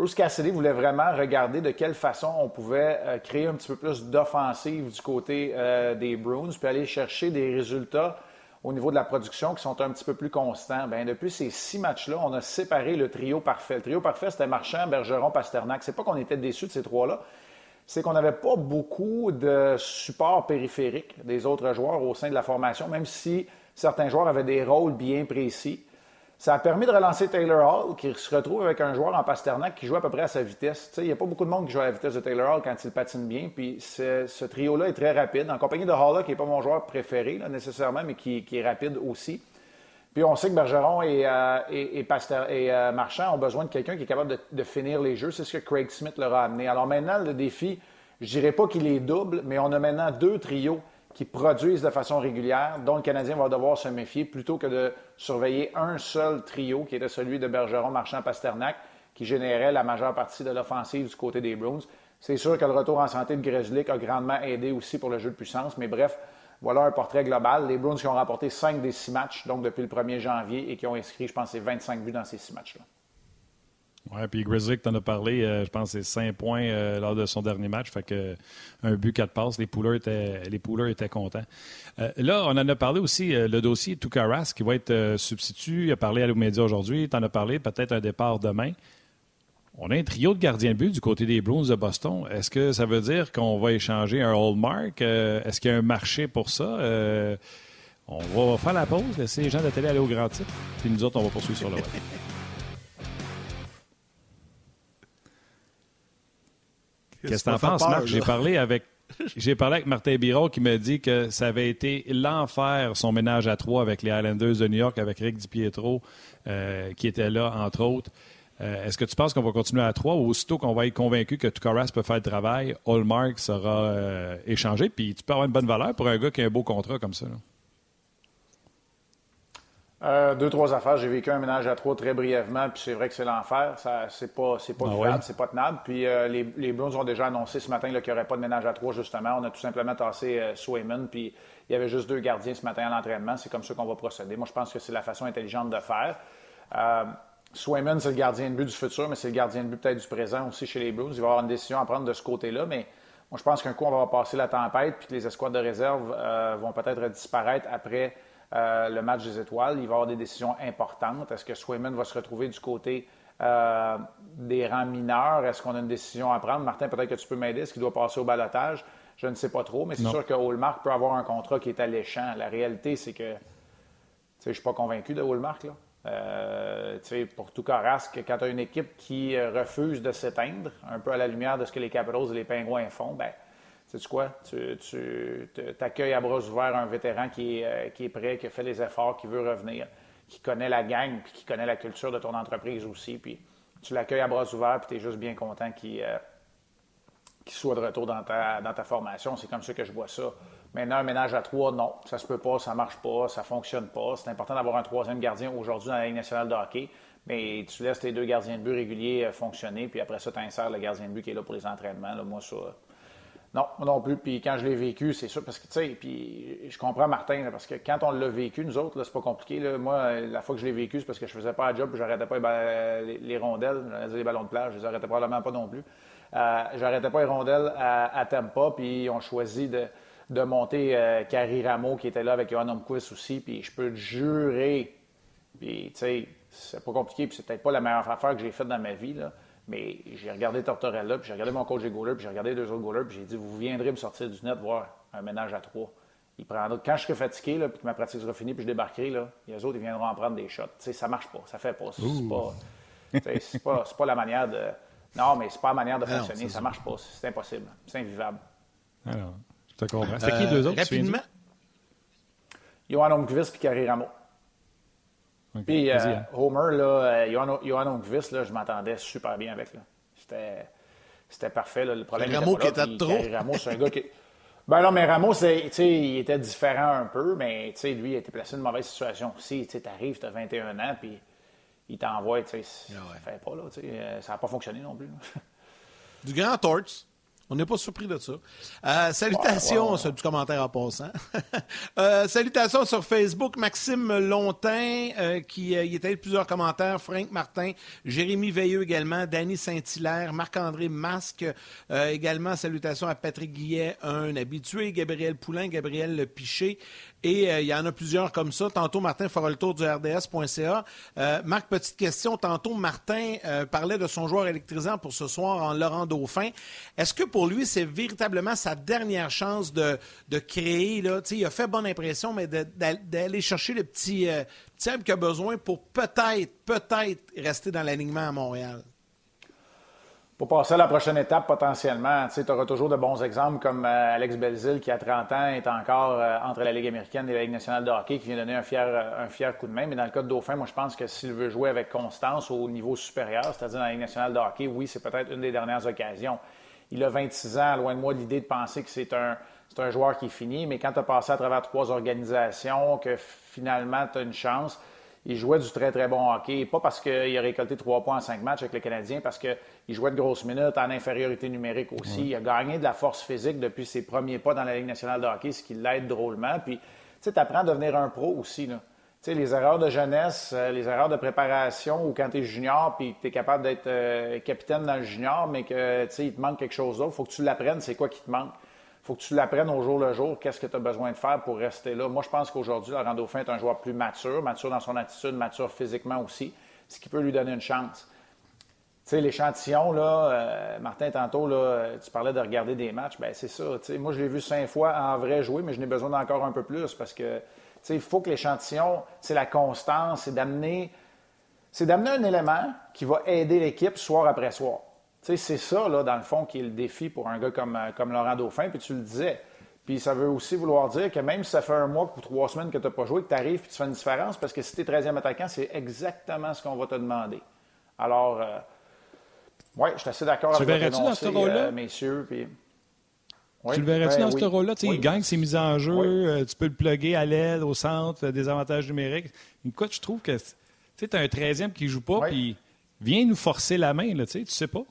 Bruce Cassidy voulait vraiment regarder de quelle façon on pouvait euh, créer un petit peu plus d'offensive du côté euh, des Bruins, puis aller chercher des résultats au niveau de la production qui sont un petit peu plus constants. Bien, depuis ces six matchs-là, on a séparé le trio parfait. Le trio parfait, c'était Marchand, Bergeron, Pasternak. C'est pas qu'on était déçus de ces trois-là, c'est qu'on n'avait pas beaucoup de support périphérique des autres joueurs au sein de la formation, même si certains joueurs avaient des rôles bien précis. Ça a permis de relancer Taylor Hall, qui se retrouve avec un joueur en Pasternak qui joue à peu près à sa vitesse. Il n'y a pas beaucoup de monde qui joue à la vitesse de Taylor Hall quand il patine bien. Puis ce trio-là est très rapide. En compagnie de Hall, qui n'est pas mon joueur préféré nécessairement, mais qui, est rapide aussi. Puis on sait que Bergeron et, euh, et, euh, Marchand ont besoin de quelqu'un qui est capable de, finir les jeux. C'est ce que Craig Smith leur a amené. Alors maintenant, le défi, je dirais pas qu'il est double, mais on a maintenant deux trios qui produisent de façon régulière, dont le Canadien va devoir se méfier plutôt que de surveiller un seul trio, qui était celui de Bergeron, Marchand, Pasternak, qui générait la majeure partie de l'offensive du côté des Bruins. C'est sûr que le retour en santé de Grezlik a grandement aidé aussi pour le jeu de puissance, mais bref, voilà un portrait global. Les Bruins qui ont remporté cinq des six matchs, donc depuis le 1er janvier, et qui ont inscrit, je pense, 25 buts dans ces six matchs-là. Oui, puis Grizzly, tu en as parlé, euh, je pense c'est 5 points euh, lors de son dernier match. Fait que un but, quatre passes. Les pouleurs étaient, les étaient contents. Euh, là, on en a parlé aussi, le dossier Toukaras qui va être substitut. Il a parlé à l'Omédia aujourd'hui. Tu en as parlé, peut-être un départ demain. On a un trio de gardiens de but du côté des Bruins de Boston. Est-ce que ça veut dire qu'on va échanger un Hallmark? Est-ce qu'il y a un marché pour ça? on va faire la pause, laisser les gens de télé aller au grand titre. Puis nous autres, on va poursuivre sur le web. (laughs) Qu'est-ce que tu en penses, Marc? J'ai parlé avec (laughs) j'ai parlé avec Martin Biron qui m'a dit que ça avait été l'enfer, son ménage à trois avec les Islanders de New York, avec Rick DiPietro, euh, qui était là, entre autres. Euh, est-ce que tu penses qu'on va continuer à trois ou aussitôt qu'on va être convaincu que Tukaras peut faire le travail, Hallmark sera euh, échangé, puis tu peux avoir une bonne valeur pour un gars qui a un beau contrat comme ça? Euh, deux, trois affaires. J'ai vécu un ménage à trois très brièvement, puis c'est vrai que c'est l'enfer. Ça, c'est pas, c'est pas ah c'est pas tenable. Puis euh, les, les Bruins ont déjà annoncé ce matin qu'il n'y aurait pas de ménage à trois, justement. On a tout simplement tassé euh, Swayman, puis il y avait juste deux gardiens ce matin à l'entraînement. C'est comme ça qu'on va procéder. Moi, je pense que c'est la façon intelligente de faire. Euh, Swayman, c'est le gardien de but du futur, mais c'est le gardien de but peut-être du présent aussi chez les Bruins. Il va y avoir une décision à prendre de ce côté-là, mais moi, je pense qu'un coup, on va passer la tempête, puis que les escouades de réserve vont peut-être disparaître après euh, le match des étoiles. Il va y avoir des décisions importantes. Est-ce que Swayman va se retrouver du côté euh, des rangs mineurs? Est-ce qu'on a une décision à prendre? Martin, peut-être que tu peux m'aider. Est-ce qu'il doit passer au balotage? Je ne sais pas trop, mais c'est sûr que Hallmark peut avoir un contrat qui est alléchant. La réalité, c'est que je ne suis pas convaincu de Woolmark. Là. Euh, pour tout Carrasque, quand tu as une équipe qui euh, refuse de s'éteindre, un peu à la lumière de ce que les Capitals et les Pingouins font, ben, sais quoi? Tu, tu accueilles à bras ouverts un vétéran qui est, euh, qui est prêt, qui a fait les efforts, qui veut revenir, qui connaît la gang, puis qui connaît la culture de ton entreprise aussi. Puis tu l'accueilles à bras ouverts, puis tu es juste bien content qu'il soit de retour dans ta, dans ta formation. C'est comme ça que je vois ça. Maintenant, un ménage à trois, non. Ça se peut pas, ça marche pas, ça fonctionne pas. C'est important d'avoir un troisième gardien aujourd'hui dans la Ligue nationale de hockey. Mais tu laisses tes deux gardiens de but réguliers euh, fonctionner, puis après ça, tu insères le gardien de but qui est là pour les entraînements. moi, ça. Non, non plus. Puis quand je l'ai vécu, c'est sûr, parce que, tu sais, puis je comprends Martin, parce que quand on l'a vécu, nous autres, c'est pas compliqué. Moi, la fois que je l'ai vécu, c'est parce que je faisais pas un job, j'arrêtais pas les, rondelles, les ballons de plage, je les arrêtais probablement pas non plus. Euh, j'arrêtais pas les rondelles à, Tampa, puis on choisit de de monter euh, Carrie Rameau qui était là avec Johan Omquist aussi, puis je peux te jurer, puis tu sais, c'est pas compliqué, puis c'est peut-être pas la meilleure affaire que j'ai faite dans ma vie, là, mais j'ai regardé Tortorella, puis j'ai regardé mon coach des goalers, puis j'ai regardé deux autres goalers, puis j'ai dit, vous viendrez me sortir du net voir un ménage à trois. Il prendra, quand je serai fatigué, là, puis que ma pratique sera finie, puis je débarquerai, là, les autres, ils viendront en prendre des shots. Tu sais, ça marche pas, ça fait pas. C'est pas, c'est pas, pas, la manière de... Non, mais c'est pas la manière de fonctionner, ça marche pas, c'est impossible, c'est invivable. Alors. C'était qui deux autres? Rapidement? Johan Omqvist et Carrie Rameau. Puis euh, Homer, là, euh, Johan, Omqvist, là, je m'entendais super bien avec. C'était, c'était parfait. Là. Le problème Rameau qui était trop. Rameau, c'est un gars qui. (laughs) Ben non, mais Rameau, il était différent un peu, mais lui, il était placé dans une mauvaise situation aussi. Tu arrives, tu as 21 ans, puis il t'envoie. Ça ne fait pas, là, euh, ça n'a pas fonctionné non plus. Du grand torts. On n'est pas surpris de ça. Euh, salutations, c'est un petit commentaire en passant. (laughs) euh, salutations sur Facebook, Maxime Longtin, euh, qui euh, y était plusieurs commentaires, Frank Martin, Jérémy Veilleux également, Danny Saint-Hilaire, Marc-André Masque, également salutations à Patrick Guillet, un habitué, Gabriel Poulain, Gabriel Piché, et euh, il y en a plusieurs comme ça. Tantôt, Martin fera le tour du RDS.ca. Euh, Marc, petite question. Tantôt, Martin euh, parlait de son joueur électrisant pour ce soir en Laurent Dauphin. Est-ce que pour lui, c'est véritablement sa dernière chance de, de créer? Là? il a fait bonne impression, mais d'aller chercher le petit, petit qu'il a besoin pour peut-être, peut-être rester dans l'alignement à Montréal? Pour passer à la prochaine étape, potentiellement, tu auras toujours de bons exemples comme euh, Alex Belzil, qui à 30 ans est encore euh, entre la Ligue américaine et la Ligue nationale de hockey, qui vient donner un fier, euh, un fier coup de main. Mais dans le cas de Dauphin, moi, je pense que s'il veut jouer avec constance au niveau supérieur, c'est-à-dire dans la Ligue nationale de hockey, oui, c'est peut-être une des dernières occasions. Il a 26 ans, loin de moi l'idée de penser que c'est un, c'est un joueur qui est fini, mais quand tu as passé à travers trois organisations, que finalement tu as une chance, il jouait du très, très bon hockey. Pas parce qu'il a récolté trois points en cinq matchs avec le Canadien, parce qu'il jouait de grosses minutes en infériorité numérique aussi. Il a gagné de la force physique depuis ses premiers pas dans la Ligue nationale de hockey, ce qui l'aide drôlement. Puis, tu sais, tu apprends à devenir un pro aussi. Là. Tu sais, les erreurs de jeunesse, euh, les erreurs de préparation, ou quand tu es junior, puis tu es capable d'être euh, capitaine dans le junior, mais que, tu sais, il te manque quelque chose d'autre, il faut que tu l'apprennes, c'est quoi qui te manque faut que tu l'apprennes au jour le jour, qu'est-ce que tu as besoin de faire pour rester là. Moi, je pense qu'aujourd'hui, Laurent Dauphin est un joueur plus mature, mature dans son attitude, mature physiquement aussi, ce qui peut lui donner une chance. Tu sais, l'échantillon, là, euh, Martin, tantôt, là, tu parlais de regarder des matchs, ben c'est ça. Moi, je l'ai vu cinq fois en vrai jouer, mais je n'ai besoin d'encore un peu plus parce que, tu sais, il faut que l'échantillon, c'est la constance, c'est d'amener, c'est d'amener un élément qui va aider l'équipe soir après soir c'est ça, là, dans le fond, qui est le défi pour un gars comme, euh, comme Laurent Dauphin, puis tu le disais. Puis ça veut aussi vouloir dire que même si ça fait un mois ou trois semaines que tu n'as pas joué, que tu arrives et tu fais une différence, parce que si tu es 13e attaquant, c'est exactement ce qu'on va te demander. Alors, euh, oui, je suis assez d'accord avec verrais-tu dans ce rôle-là? Euh, messieurs. Puis... tu le verrais-tu ben dans ce rôle-là? Il gagne ses mises en jeu, tu peux le plugger à l'aide, au centre, des avantages numériques. Écoute, je trouve que tu as un 13e qui ne joue pas, puis viens nous forcer la main, là, tu sais pas.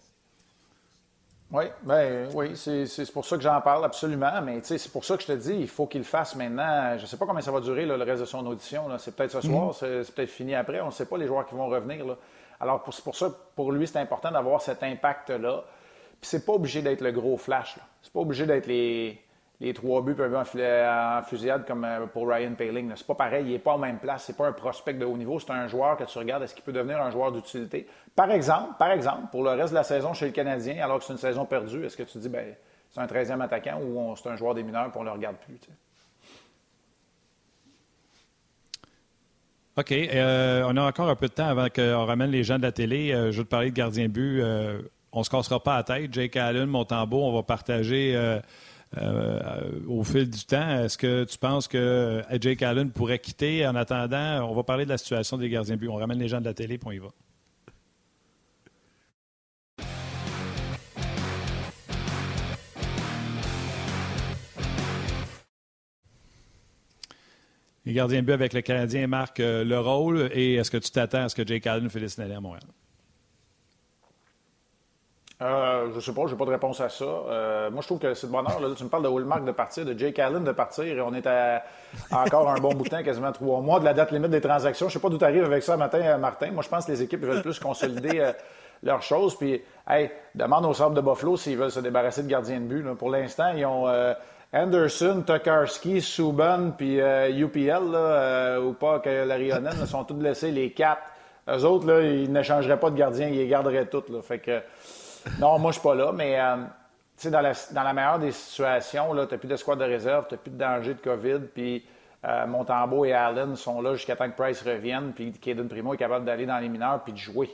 Oui, ben, oui c'est pour ça que j'en parle absolument, mais c'est pour ça que je te dis, il faut qu'il le fasse maintenant. Je ne sais pas combien ça va durer le reste de son audition. C'est peut-être ce soir, mhm. c'est peut-être fini après. On ne sait pas les joueurs qui vont revenir. Là. Alors, c'est pour ça pour lui, c'est important d'avoir cet impact-là. Puis c'est pas obligé d'être le gros flash. C'est pas obligé d'être les, les trois buts peuvent en, en fusillade comme euh, pour Ryan Paling. C'est pas pareil, il n'est pas en même place, c'est pas un prospect de haut niveau, c'est un joueur que tu regardes, est-ce qu'il peut devenir un joueur d'utilité? Par exemple, pour le reste de la saison chez le Canadien, alors que c'est une saison perdue, est-ce que tu dis ben c'est un 13e attaquant ou c'est un joueur des mineurs et on ne le regarde plus? OK. Euh, on a encore un peu de temps avant qu'on ramène les gens de la télé. Euh, je veux te parler de gardien but. On ne se cassera pas la tête. Jake Allen, Montembeau, on va partager au fil du temps. Est-ce que tu penses que Jake Allen pourrait quitter? En attendant? On va parler de la situation des gardiens but. On ramène les gens de la télé, puis on y va. Les gardiens but avec le Canadien marquent euh, le rôle. Et est-ce que tu t'attends à ce que Jake Allen finisse l'année à Montréal? Euh, je sais pas, je n'ai pas de réponse à ça. Euh, moi, je trouve que c'est de bonheur. Là, tu me parles de Mark de partir, de Jake Allen de partir, et on est à encore un bon bout de temps, quasiment trois mois de la date limite des transactions. Je sais pas d'où tu arrives avec ça matin, euh, Martin. Moi, je pense que les équipes veulent plus consolider leurs choses. Puis, hey, demande aux Sables de Buffalo s'ils veulent se débarrasser de gardiens de but. Pour l'instant, ils ont Anderson, Tokarski, Subban, puis UPL, euh, là, euh, ou pas que Larionen, sont tous blessés, les quatre. Eux autres, là, ils n'échangeraient pas de gardien, ils les garderaient tous. Là. Fait que, non, moi, je suis pas là, mais euh, dans, la, dans la meilleure des situations, tu n'as plus d'escouade de réserve, tu n'as plus de danger de COVID, puis euh, Montembeau et Allen sont là jusqu'à temps que Price revienne, puis Caden Primo est capable d'aller dans les mineurs puis de jouer.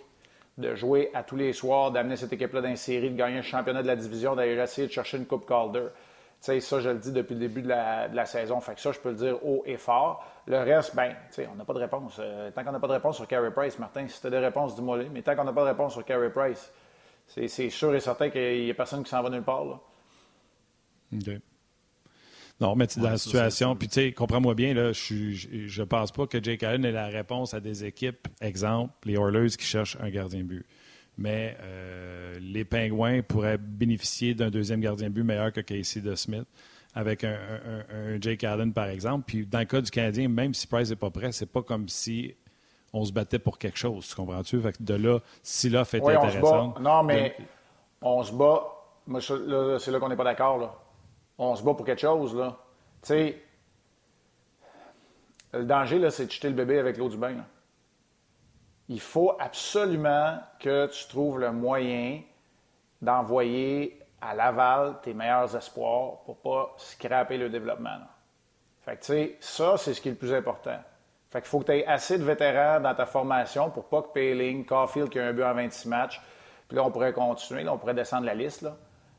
De jouer à tous les soirs, d'amener cette équipe-là dans série, de gagner le championnat de la division, d'aller essayer de chercher une Coupe Calder ça, je le dis depuis le début de la, saison. Fait que ça, je peux le dire haut et fort. Le reste, ben, on n'a pas de réponse. Euh, tant qu'on n'a pas de réponse sur Carey Price, Martin, si tu des réponses, dis-moi Mais tant qu'on n'a pas de réponse sur Carey Price, c'est sûr et certain qu'il n'y a personne qui s'en va nulle part. Là. OK. Non, mais dans la situation, puis tu sais, comprends-moi bien, là, je ne pense pas que Jake Allen ait la réponse à des équipes, exemple, les Oilers qui cherchent un gardien but mais euh, les Pingouins pourraient bénéficier d'un deuxième gardien de but meilleur que Casey de Smith avec un, Jake Allen, par exemple. Puis dans le cas du Canadien, même si Price n'est pas prêt, c'est pas comme si on se battait pour quelque chose, tu comprends-tu? de là, si l'offre était intéressante... Non, mais on se bat... c'est là qu'on n'est pas d'accord, On se bat pour quelque chose, là. Tu sais, le danger, c'est de jeter le bébé avec l'eau du bain, il faut absolument que tu trouves le moyen d'envoyer à Laval tes meilleurs espoirs pour pas scraper le développement. Fait que, tu sais, ça, c'est ce qui est le plus important. Fait qu'il faut que tu aies assez de vétérans dans ta formation pour pas que Payling, Caulfield qui a un but en 26 matchs, puis là, on pourrait continuer, on pourrait descendre la liste, là.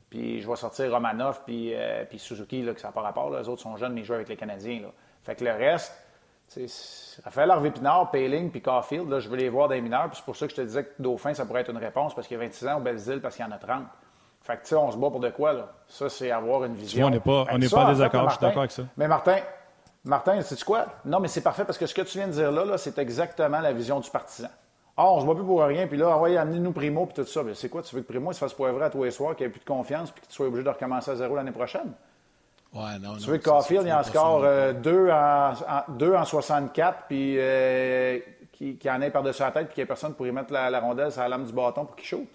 Puis je vais sortir Romanov puis, euh, puis Suzuki, là, que ça n'a pas rapport. Les autres sont jeunes, mais ils jouent avec les Canadiens. Là. Fait que le reste, Raphaël Harvey-Pinard, Payling puis Caulfield, là, je veux les voir des mineurs. Puis c'est pour ça que je te disais que Dauphin, ça pourrait être une réponse parce qu'il y a 26 ans au parce qu'il y en a 30. Fait que, tu sais, on se bat pour de quoi, là? Ça, c'est avoir une vision. on n'est pas, on n'est pas désaccord, je suis d'accord avec ça. Mais Martin, Martin, sais-tu quoi? Non, mais c'est parfait parce que ce que tu viens de dire là, là c'est exactement la vision du partisan. Ah, on se bat plus pour rien, puis là, envoyez, amenez-nous Primo, puis tout ça. C'est quoi? Tu veux que Primo se fasse poivrer à tous les soirs, qu'il ait plus de confiance, puis que tu sois obligé de recommencer à zéro l'année prochaine? tu veux que Caulfield, il en score 2 en, en, en, 64, puis euh, qui, en ait par-dessus la tête, puis qu'il n'y ait personne pour y mettre la, rondelle sur la lame du bâton pour qu'il shoot?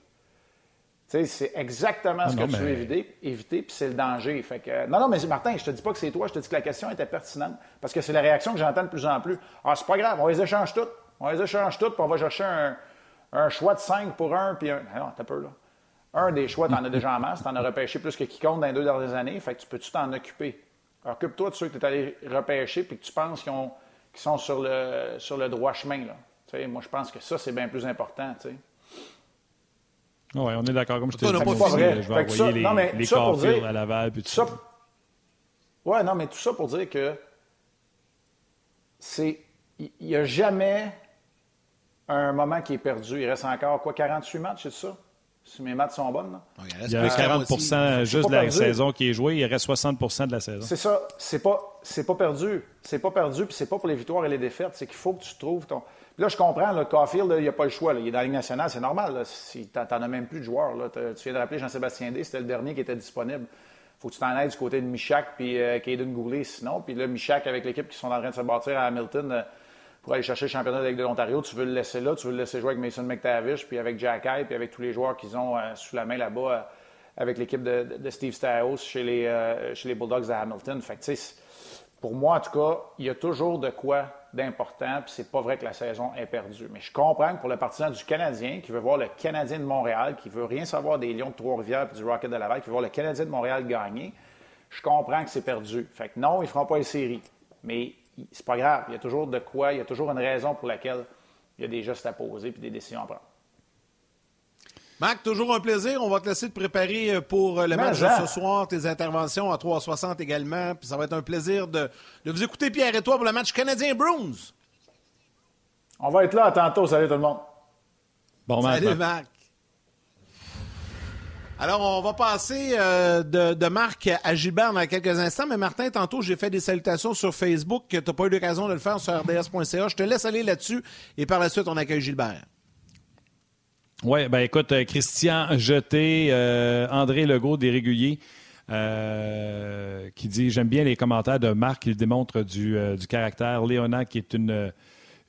C'est exactement ce que tu veux éviter, éviter puis c'est le danger. Fait que, non, non, mais Martin, je te dis pas que c'est toi, je te dis que la question était pertinente, parce que c'est la réaction que j'entends de plus en plus. Ah, c'est pas grave, on les échange toutes. On les échange toutes, puis on va chercher un, un choix de 5 pour un, puis un. Non, t'as peur, là. Un des choix, tu en as déjà en masse. Tu en as repêché plus que quiconque dans les deux dernières années. Fait que tu peux-tu t'en occuper? Occupe-toi de ceux que tu es allé repêcher puis que tu penses qu'ils, sont sur le, sur le droit chemin. Là. moi, je pense que ça, c'est bien plus important. Oui, on est d'accord. Comme je te disais, je vais envoyer les, non, mais les dire, à Laval. Puis tout ça. Oui, non, mais tout ça pour dire que c'est. Il n'y a jamais un moment qui est perdu. Il reste encore, quoi, 48 matchs, c'est ça? Si mes maths sont bonnes. il, y a 40% juste de la saison qui est jouée, il reste 60% de la saison. C'est ça. C'est pas, c'est pas perdu. C'est pas perdu, puis c'est pas pour les victoires et les défaites. C'est qu'il faut que tu trouves ton. Puis là, je comprends, le Caulfield, il n'y a pas le choix. Il est dans la Ligue nationale, c'est normal. Si tu n'en as même plus de joueurs. Tu viens de rappeler Jean-Sébastien D, c'était le dernier qui était disponible. faut que tu t'en ailles du côté de Michak puis euh, Goulet, sinon. Puis là, Michak, avec l'équipe qui sont en train de se bâtir à Hamilton, euh, pour aller chercher le championnat de, de l'Ontario, tu veux le laisser là, tu veux le laisser jouer avec Mason McTavish, puis avec Jack Hyde, puis avec tous les joueurs qu'ils ont euh, sous la main là-bas euh, avec l'équipe de, Steve Stiles chez les, euh, chez les Bulldogs de Hamilton. Fait que, pour moi, en tout cas, il y a toujours de quoi d'important, puis c'est pas vrai que la saison est perdue. Mais je comprends que pour le partisan du Canadien, qui veut voir le Canadien de Montréal, qui veut rien savoir des Lions de Trois-Rivières puis du Rocket de Laval, qui veut voir le Canadien de Montréal gagner, je comprends que c'est perdu. Fait que non, ils feront pas les séries. Mais c'est pas grave. Il y a toujours de quoi, il y a toujours une raison pour laquelle il y a des gestes à poser puis des décisions à prendre. Marc, toujours un plaisir. On va te laisser te préparer euh, pour euh, le match de ce soir, tes interventions à 360 également. Puis ça va être un plaisir de, de vous écouter, Pierre et toi, pour le match canadien-Bruins. On va être là à tantôt. Salut tout le monde. Bon match. Salut, Marc. Alors, on va passer euh, de, Marc à Gilbert dans quelques instants. Mais Martin, tantôt, j'ai fait des salutations sur Facebook. Tu n'as pas eu l'occasion de le faire sur rds.ca. Je te laisse aller là-dessus et par la suite, on accueille Gilbert. Oui, ben écoute, euh, Christian Jeté, euh, André Legault des Réguliers, euh, qui dit J'aime bien les commentaires de Marc, il démontre du, du caractère. Léona, qui est une,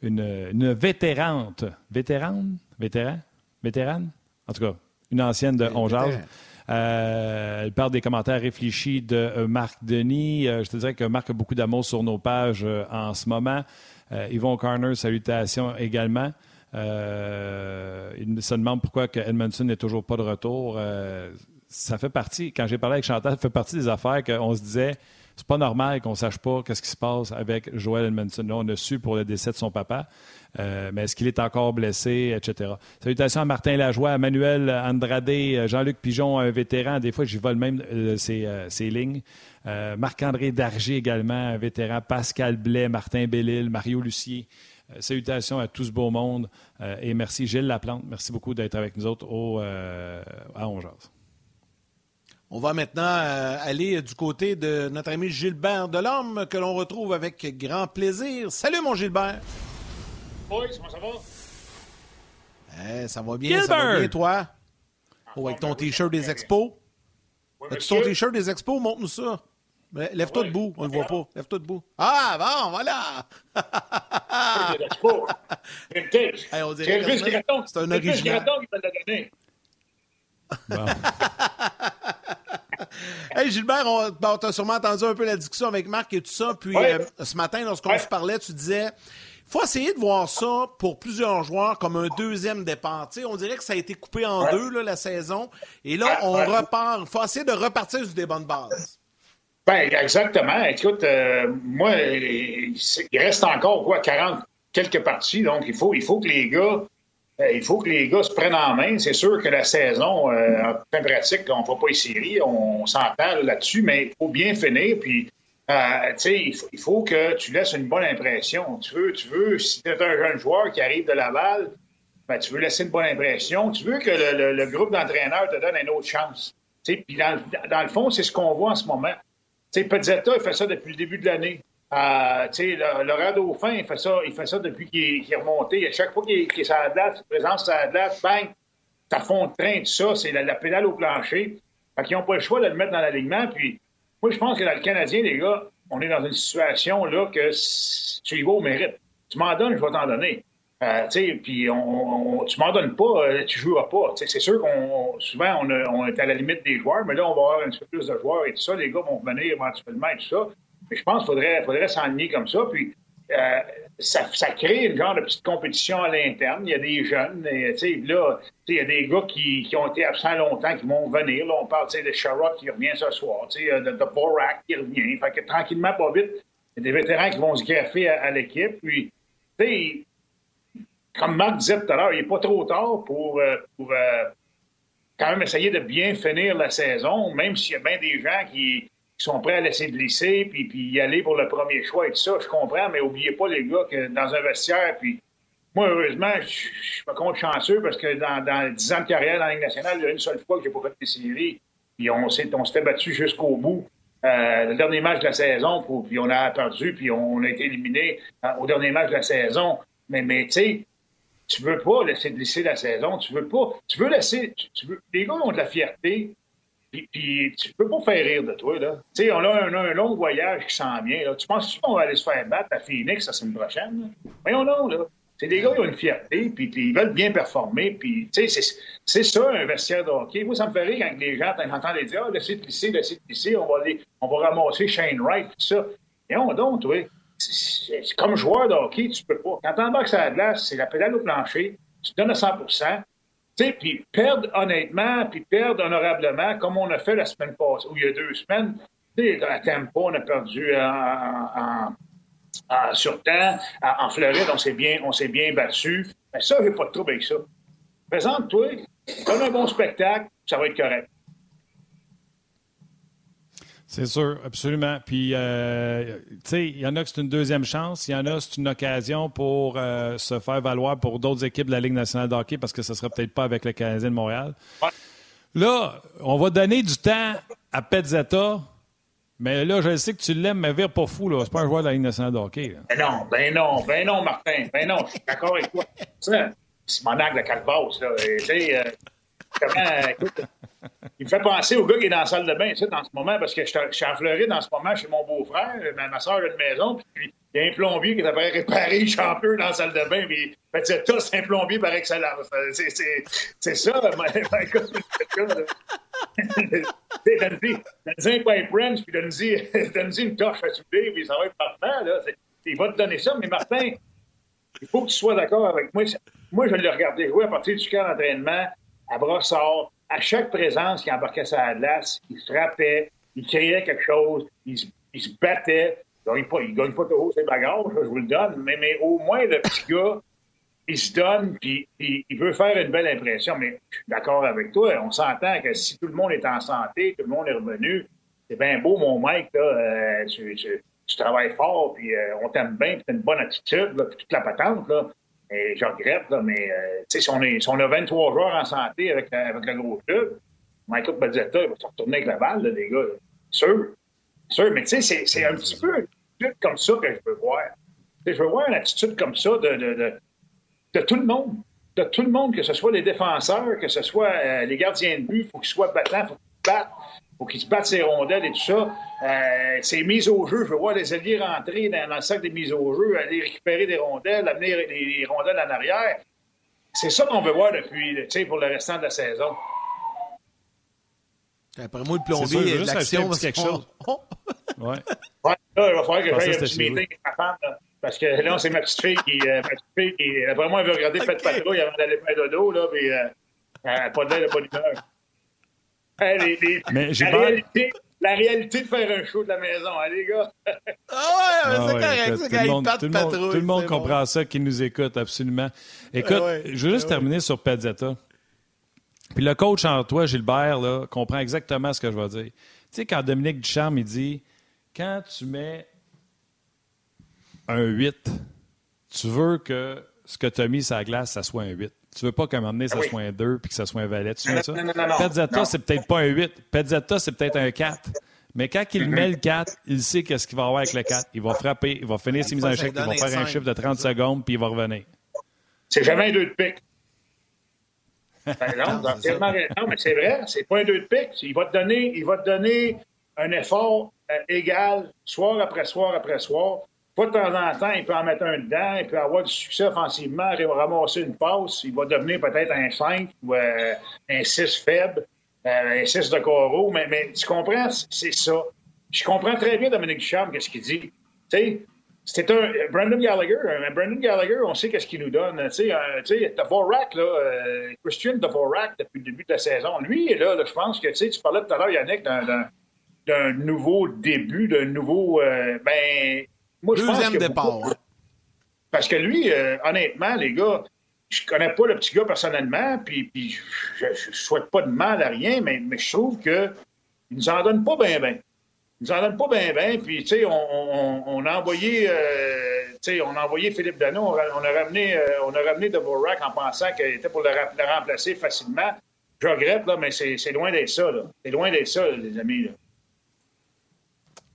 une, une vétérante. Vétérane? Vétéran? Vétérane? En tout cas, une ancienne de Ongeage. elle parle des commentaires réfléchis de Marc Denis. je te dirais que Marc a beaucoup d'amour sur nos pages en ce moment. Yvon Carner, salutations également. Euh, il se demande pourquoi que Edmondson n'est toujours pas de retour. Euh, ça fait partie, quand j'ai parlé avec Chantal, ça fait partie des affaires qu'on se disait, c'est pas normal qu'on sache pas qu'est-ce qui se passe avec Joel Edmondson. Là, on a su pour le décès de son papa, euh, mais est-ce qu'il est encore blessé, etc. Salutations à Martin Lajoie, à Manuel Andrade, Jean-Luc Pigeon, un vétéran. Des fois, j'y vole même ses, lignes. Marc-André Dargé également, un vétéran. Pascal Blais, Martin Bellil, Mario Lucier. Euh, salutations à tout ce beau monde euh, et merci Gilles Laplante. Merci beaucoup d'être avec nous autres au, euh, à Ongeaz. On va maintenant aller du côté de notre ami Gilbert Delorme que l'on retrouve avec grand plaisir. Salut mon Gilbert. Oui, comment ça va? Eh, ça va bien, ça va bien toi? Oh, avec ton t-shirt des expos. As-tu ton t-shirt des expos? Montre-nous ça. Lève-toi debout, on ne le voit pas. Lève-toi debout. Ah, bon, voilà! (laughs) hey, on dirait que c'est un original. Bon. (laughs) hey Gilbert, on, t'a sûrement entendu un peu la discussion avec Marc et tout ça. Puis euh, ce matin, lorsqu'on se parlait, tu disais il faut essayer de voir ça pour plusieurs joueurs comme un deuxième départ. on dirait que ça a été coupé en deux là, la saison. Et là, on repart. Il faut essayer de repartir sur des bonnes bases. Ben, exactement. Écoute, euh, moi, il reste encore quoi, 40 quelques parties, donc il faut, il faut que les gars. Euh, il faut que les gars se prennent en main. C'est sûr que la saison, euh, en pratique, on ne va pas les séries, on, s'entend là-dessus, mais il faut bien finir. Puis, euh, il, faut, il faut que tu laisses une bonne impression. Tu veux, tu veux si tu es un jeune joueur qui arrive de Laval, ben, tu veux laisser une bonne impression. Tu veux que le, groupe d'entraîneurs te donne une autre chance. Puis dans, le fond, c'est ce qu'on voit en ce moment. Sais, Pezzetta, il fait ça depuis le début de l'année. Euh, Dauphin, il fait ça, il fait ça depuis qu'il est, remonté. À chaque fois qu'il est, sur la présence sur bang, ta fond de train, tout ça, c'est la, pédale au plancher. Fait qu'ils n'ont pas le choix de le mettre dans l'alignement. Puis, moi, je pense que dans le Canadien, les gars, on est dans une situation là que tu y vas au mérite. Tu m'en donnes, je vais t'en donner. Euh, puis tu m'en donnes pas, euh, tu joueras pas. c'est sûr qu'on souvent on, est à la limite des joueurs, mais là on va avoir un petit peu plus de joueurs et tout ça. Les gars vont venir éventuellement et tout ça. Mais je pense qu'il faudrait, faudrait s'enligner comme ça. Puis euh, ça, crée une genre de petite compétition à l'interne. Il y a des jeunes, et, là, il y a des gars qui, ont été absents longtemps qui vont venir. Là, on parle de Sherrod qui revient ce soir, euh, de, de Borak qui revient. Fait que tranquillement, pas vite, il y a des vétérans qui vont se greffer à, l'équipe. Puis, comme Marc disait tout à l'heure, il n'est pas trop tard pour, euh, pour quand même essayer de bien finir la saison, même s'il y a bien des gens qui sont prêts à laisser glisser puis, puis y aller pour le premier choix et tout ça. Je comprends, mais oubliez pas, les gars, que dans un vestiaire, puis moi, heureusement, je suis pas contre chanceux parce que dans, dans 10 ans de carrière dans la Ligue nationale, il y a une seule fois que j'ai pas fait des séries. Puis on s'était battu jusqu'au bout. Euh, le dernier match de la saison, puis on a perdu, puis on a été éliminé euh, au dernier match de la saison. Mais, mais tu sais, tu veux pas laisser glisser la saison, tu veux pas, tu veux laisser, tu veux, les gars ont de la fierté, puis, puis, tu peux pas faire rire de toi, là. Tu sais, on a un, long voyage qui s'en vient, là. Tu penses qu'on va aller se faire battre à Phoenix la semaine prochaine, là? Voyons non, là. C'est des gars qui ont une fierté, puis ils veulent bien performer, puis tu sais, c'est ça un vestiaire de hockey. Moi, ça me fait rire quand les gens entendent dire « Ah, laissez glisser, laissez glisser, on va, aller, on va ramasser Shane Wright, tout ça. » Voyons donc, toi. Comme joueur de hockey, tu peux pas. Quand t'embarques sur la glace, c'est la pédale au plancher, tu donnes à 100% puis perdre honnêtement, puis perdre honorablement, comme on a fait la semaine passée, ou il y a deux semaines. À Tempo, on a perdu en, sur temps. en Floride, on s'est bien, bien battu. Mais ça, j'ai pas de trouble avec ça. Présente-toi, donne un bon spectacle, ça va être correct. C'est sûr, absolument. Puis, euh, tu sais, il y en a que c'est une deuxième chance, il y en a c'est une occasion pour euh, se faire valoir pour d'autres équipes de la Ligue nationale de hockey parce que ce ne sera peut-être pas avec le Canadien de Montréal. Là, on va donner du temps à Petzetta, mais là, je sais que tu l'aimes, mais vire pas fou, là. C'est pas un joueur de la Ligue nationale de hockey. Ben non, ben non, ben non, Martin, ben non, je suis d'accord avec toi. C'est mon angle de Calvas, là. Tu sais, euh, écoute, il me fait penser au gars qui est dans la salle de bain, tu sais, en ce moment, parce que je suis en Floride en ce moment chez mon beau-frère, ma, ma soeur a une maison, puis il y a un plombier qui est après réparer les champeux dans la salle de bain, puis fait, c'est c'est un plombier par excellence. C'est ça. (laughs) (laughs) Donne-y un pipe wrench, puis donne-y (laughs) une torche à souder, puis ça va être parfait, là. Il va te donner ça, mais Martin, il faut que tu sois d'accord avec moi. Moi, je l'ai regardé jouer à partir du camp d'entraînement à Brossard, à chaque présence qui embarquait la glace, il frappait, il créait quelque chose, il, se battait. Il ne gagne pas toujours ses bagages, je vous le donne, mais, au moins le petit gars, il se donne, puis il, veut faire une belle impression. Mais je suis d'accord avec toi, on s'entend que si tout le monde est en santé, tout le monde est revenu, c'est bien beau, mon mec, euh, tu, travailles fort, puis euh, on t'aime bien, puis tu as une bonne attitude, toute la patente, là. Et je regrette, là, mais euh, si, on est, si on a 23 joueurs en santé avec, avec le gros club, Michael Bazzetta, il va se retourner avec la balle, les gars. Sûr. Sûr. Mais tu sais, c'est un petit peu une attitude comme ça que je veux voir. je veux voir une attitude comme ça de, de, de, de, tout le monde. De tout le monde, que ce soit les défenseurs, que ce soit euh, les gardiens de but, il faut qu'ils soient battants, il faut qu'ils battent faut qu'ils se battent ses rondelles et tout ça. Euh, c'est mise au jeu. Je veux voir les alliés rentrer dans, le sac des mises au jeu, aller récupérer des rondelles, amener les, rondelles en arrière. C'est ça qu'on veut voir depuis, pour le restant de la saison. Après moi, le plombier, l'action, quelque chose. (laughs) ouais. ouais. Là, il va falloir que j'aille un petit meeting avec ma femme. parce que là, c'est ma petite fille qui, euh, ma petite fille qui vraiment, elle veut regarder okay. Fête Patrouille avant d'aller faire dodo, là, mais euh, elle n'a pas de Mais la, réalité, la, réalité, de faire un show de la maison, hein, les gars. ah ouais, c'est ah correct. Tout, le monde, tout, le monde, tout le monde comprend ça, qui nous écoute, absolument. Écoute, je veux juste terminer sur Pezzetta. Puis le coach en toi, Gilbert, là, comprend exactement ce que je vais dire. Tu sais, quand Dominique Ducharme, il dit quand tu mets un 8, tu veux que ce que tu as mis sur la glace, ça soit un 8. Tu veux pas qu'à un moment donné, ça soit un 2 puis que ça soit un valet. Tu veux ça? Non, Pezzetta, c'est peut-être pas un 8. Pezzetta, c'est peut-être un 4. Mais quand il met le 4, il sait qu'est-ce qu'il va avoir avec le 4. Il va frapper, il va finir ses mises en échec, il va faire un chiffre de 30 secondes, puis il va revenir. C'est jamais un 2 de pique. (laughs) Ben non, mais c'est vrai, c'est pas un 2 de pique. Il va te donner, il va te donner un effort euh, égal, soir après soir après soir. Pas de temps en temps, il peut en mettre un dedans, il peut avoir du succès offensivement, il va ramasser une passe, il va devenir peut-être un 5 ou euh, un 6 faible, euh, un 6 de coraux, mais, mais tu comprends, c'est ça. Je comprends très bien Dominique Duchamp, qu'est-ce qu'il dit. Tu sais, c'était un Brandon Gallagher. Un Brandon Gallagher, on sait qu'est-ce qu'il nous donne. Tu sais, euh, Dvorak, là, euh, Christian Dvorak, depuis le début de la saison, lui, là, je pense que, tu sais, tu parlais tout à l'heure, Yannick, d'un nouveau début, d'un nouveau. Euh, ben, moi, je Deuxième départ. Parce que lui, euh, honnêtement, les gars, je connais pas le petit gars personnellement, puis, puis je, ne souhaite pas de mal à rien, mais, mais je trouve que il nous en donne pas bien, bien. Il nous en donne pas bien, bien. Puis, tu sais, on, on, a envoyé, euh, tu sais, on a envoyé Philippe Dano, on a, ramené, euh, on a ramené Dvorak en pensant qu'il était pour le, le, remplacer facilement. Je regrette, là, mais c'est loin d'être ça, là. C'est loin d'être ça, les amis, là.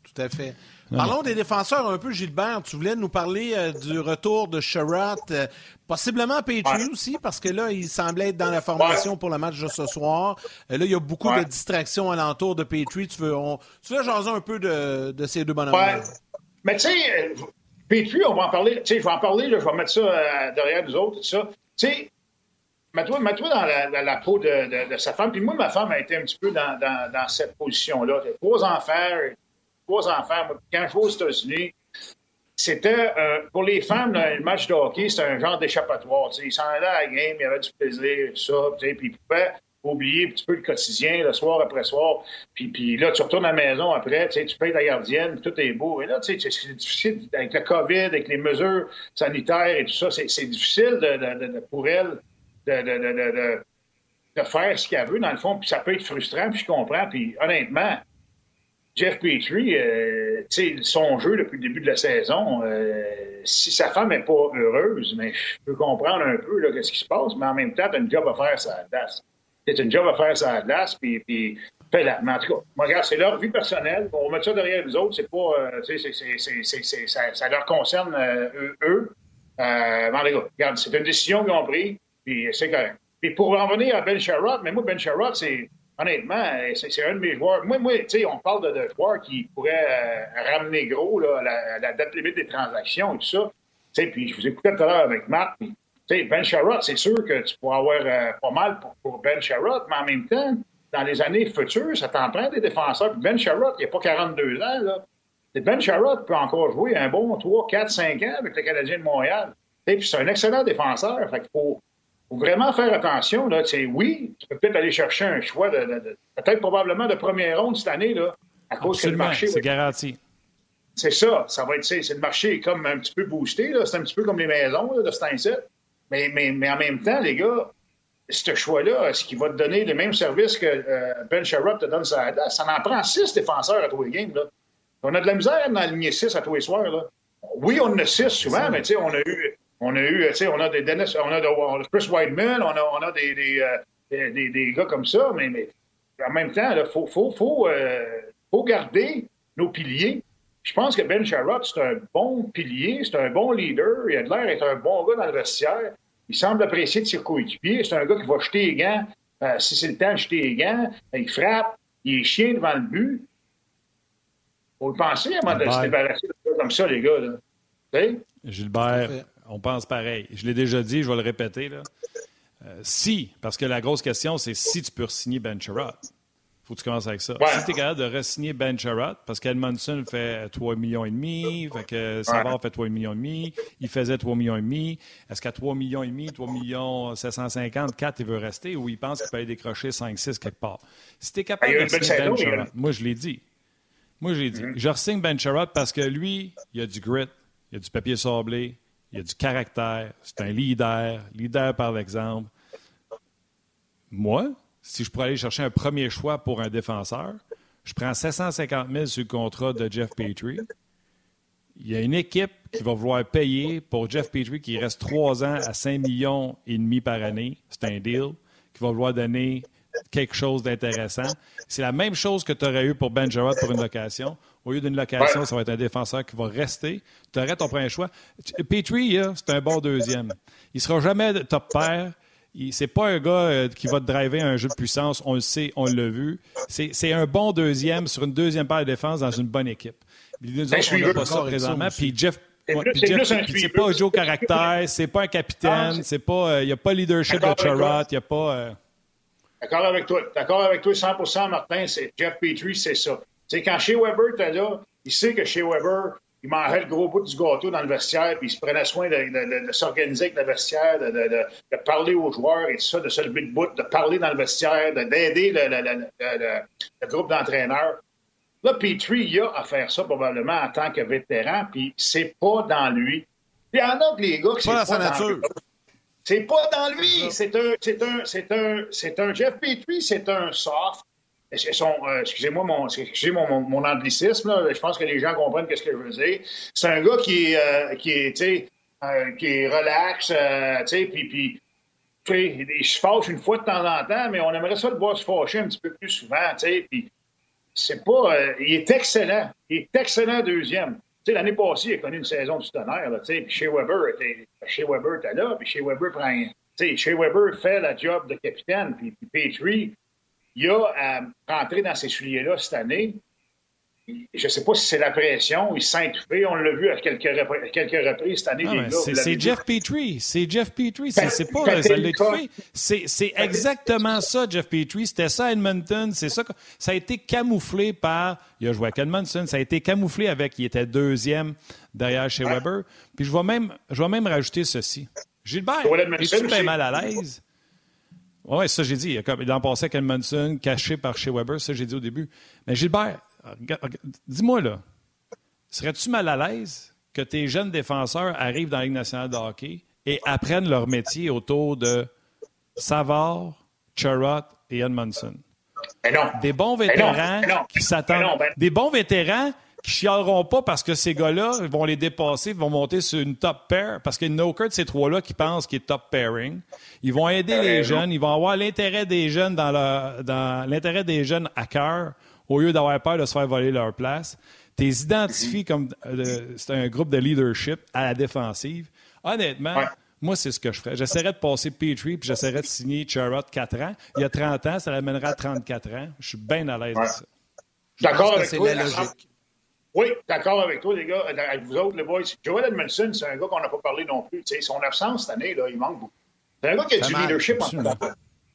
Tout à fait. Parlons des défenseurs un peu, Gilbert. Tu voulais nous parler euh, du retour de Sherratt, euh, possiblement Petrie aussi, parce que là, il semblait être dans la formation pour le match de ce soir. Euh, là, il y a beaucoup de distractions alentour de Petrie. Tu veux, on, tu veux jaser un peu de, de ces deux bonhommes Mais tu sais, Petrie, on va en parler. Tu sais, je vais en parler, là, je vais mettre ça derrière nous autres, tout ça. Tu sais, mets-toi, dans la, peau de, de, sa femme. Puis moi, ma femme a été un petit peu dans, dans, dans cette position-là. Trois enfants, trois enfants. quand je vais aux États-Unis, c'était euh, pour les femmes, le match de hockey, c'était un genre d'échappatoire. Ils s'en allaient à la game, il y avait du plaisir, tout ça, puis ils pouvaient oublier un petit peu le quotidien, le soir après soir. Puis, puis là, tu retournes à la maison après, tu payes ta gardienne, tout est beau. Et là, c'est difficile avec le COVID, avec les mesures sanitaires et tout ça. C'est difficile pour elle de, de, faire ce qu'elle veut, dans le fond. Puis ça peut être frustrant, puis je comprends. Puis honnêtement, Jeff Petrie, euh, son jeu depuis le début de la saison, euh, si sa femme n'est pas heureuse, mais je peux comprendre un peu là, ce qui se passe, mais en même temps, tu as une job à faire ça glace. C'est une job à faire ça glace, puis, puis fais-la. Mais en tout cas, regarde, c'est leur vie personnelle. On met ça derrière les autres, c'est pas, euh, ça, leur concerne eux. Euh, mais regarde, c'est une décision qu'ils ont prise, puis c'est correct. Puis pour en venir à Ben Sherrod, mais moi, Ben Sherrod, c'est honnêtement, c'est un de mes joueurs. Moi, moi tu sais, on parle de, joueurs qui pourraient euh, ramener gros là, la, date limite des transactions et tout ça. Tu sais, puis je vous écoutais tout à l'heure avec Matt. Puis, tu sais, Ben Sherrod, c'est sûr que tu pourras avoir euh, pas mal pour, Ben Sherrod, mais en même temps, dans les années futures, ça t'en des défenseurs. Puis ben Sherrod, il n'a pas 42 ans, là. Ben Sherrod peut encore jouer un bon 3, 4, 5 ans avec le Canadien de Montréal. Et puis c'est un excellent défenseur. Fait qu'il faut, faut vraiment faire attention. Là. oui, tu peux peut-être aller chercher un choix de, peut-être probablement de première ronde cette année, là, à cause Absolument, que le marché. C'est garanti. C'est ça, ça va être, c'est le marché est comme un petit peu boosté, c'est un petit peu comme les maisons là, de Steinset. Mais, mais, mais en même temps, les gars, ce choix-là, ce qui va te donner le même service que euh, Ben Sherrod te donne ça, ça en prend six défenseurs à tous les games. Là. On a de la misère à en aligner six à tous les soirs. Là. Oui, on en a six souvent, mais tu sais, on a eu on a eu, tu sais, on a des Dennis, on a, de, Chris Whiteman, on a, on a des, des, euh, des, des, gars comme ça, mais, mais en même temps, il faut, faut, faut, euh, faut garder nos piliers. Je pense que Ben Sherrod, c'est un bon pilier, c'est un bon leader, il a l'air d'être un bon gars dans le vestiaire. Il semble apprécier de ses coéquipiers. C'est un gars qui va jeter les gants. Euh, si c'est le temps de jeter les gants, il frappe, il est chien devant le but. Faut le penser avant de se débarrasser de ça comme ça, les gars. Là. Gilbert, on pense pareil. Je l'ai déjà dit, je vais le répéter. Là. Euh, si, parce que la grosse question, c'est si tu peux signer Ben Sherrod. faut que tu commences avec ça. Si tu es capable de re-signer Ben Sherrod, parce qu'Edmondson fait 3 millions et demi, fait que Savard fait 3 millions et demi, il faisait 3 millions et demi. Est-ce qu'à 3 millions et demi, 3 millions 750, 4, il veut rester ou il pense qu'il peut aller décrocher 5-6 quelque part? Si tu es capable de signer Ben Sherrod, moi je l'ai dit. Moi je l'ai dit. Mm-hmm. Je re-signe Ben Sherrod parce que lui, il a du grit, il a du papier sablé, il a du caractère, c'est un leader, leader par l'exemple. Moi, si je pourrais aller chercher un premier choix pour un défenseur, je prends 750 000 sur le contrat de Jeff Petrie. Il y a une équipe qui va vouloir payer pour Jeff Petrie qui reste trois ans à 5 millions et demi par année. C'est un deal qui va vouloir donner quelque chose d'intéressant. C'est la même chose que tu aurais eu pour Ben Gerard pour une location. Au lieu d'une location, ça va être un défenseur qui va rester. Tu aurais ton premier choix. Petrie, c'est un bon deuxième. Il ne sera jamais top pair. C'est pas un gars euh, qui va te driver un jeu de puissance. On le sait, on l'a vu. C'est un bon deuxième sur une deuxième paire de défense dans une bonne équipe. Nous ben, on n'a pas ça présentement. Puis Jeff, c'est pas au caractère, c'est pas un capitaine, c'est pas, euh, il n'y a pas le leadership de Charrot, il n'y a pas. Euh, D'accord avec toi. D'accord avec toi 100% Martin. C'est Jeff Petrie, c'est ça. C'est quand Shea Weber était là, il sait que Shea Weber, il mangeait le gros bout du gâteau dans le vestiaire, puis il se prenait soin de, s'organiser avec le vestiaire, de, parler aux joueurs et tout ça, de se lever de bout, de parler dans le vestiaire, d'aider le, groupe d'entraîneurs. Là, Petrie, il a à faire ça probablement en tant que vétéran, puis c'est pas dans lui. Puis il y en a que les gars qui c'est pas, dans sa nature. C'est pas dans lui. C'est un, c'est un, c'est un, c'est un Jeff Petrie, c'est un soft. Euh, excusez-moi mon, excusez mon, mon, anglicisme, je pense que les gens comprennent ce que je veux dire. C'est un gars qui est, euh, qui est, euh, qui relax, euh, puis, il se fâche une fois de temps en temps, mais on aimerait ça le voir se fâcher un petit peu plus souvent, pas, il est excellent, il est excellent deuxième l'année passée, il a connu une saison du tonnerre, chez Weber chez Weber était là, puis chez Weber prend, chez Weber fait la job de capitaine, puis Petrie, il a à rentrer dans ces souliers-là cette année, je ne sais pas si c'est la pression, il s'est étouffé. On l'a vu à quelques, quelques reprises cette année. c'est Jeff Petrie. C'est Jeff Petrie. C'est pas. C'est exactement ça, Jeff Petrie. C'était ça à Edmonton. C'est ça. Ça a été camouflé par. Il a joué à Edmonton. Ça a été camouflé avec. Il était deuxième derrière chez Weber. Puis je vais même, je vais même rajouter ceci. Gilbert, es-tu bien mal à l'aise? Oui, ça, j'ai dit. Il en passait avec Edmondson, caché par chez Weber. Ça, j'ai dit au début. Mais Gilbert, dis-moi, là, serais-tu mal à l'aise que tes jeunes défenseurs arrivent dans la Ligue nationale de hockey et apprennent leur métier autour de Savard, Charrot et Edmondson? Des bons vétérans qui s'attendent. Des bons vétérans qui chialeront pas parce que ces gars-là vont les dépasser, vont monter sur une top pair, parce qu'il n'y a aucun de ces trois-là qui pense qu'il est top pairing. Ils vont aider les jeunes, ils vont avoir l'intérêt des jeunes dans, dans l'intérêt des jeunes à cœur, au lieu d'avoir peur de se faire voler leur place. Tu les identifies comme euh, c'est un groupe de leadership à la défensive. Honnêtement, moi, c'est ce que je ferais. J'essaierais de passer Petrie, puis j'essaierais de signer Charrot 4 ans. Il y a 30 ans, ça l'amènera à 34 ans. Je suis bien à l'aise avec ça. D'accord toi. La logique. Oui, d'accord avec toi, les gars. Avec vous autres, les boys. Joel Edmondson, c'est un gars qu'on n'a pas parlé non plus. son absence cette année, là, il manque beaucoup. C'est un gars qui a du leadership en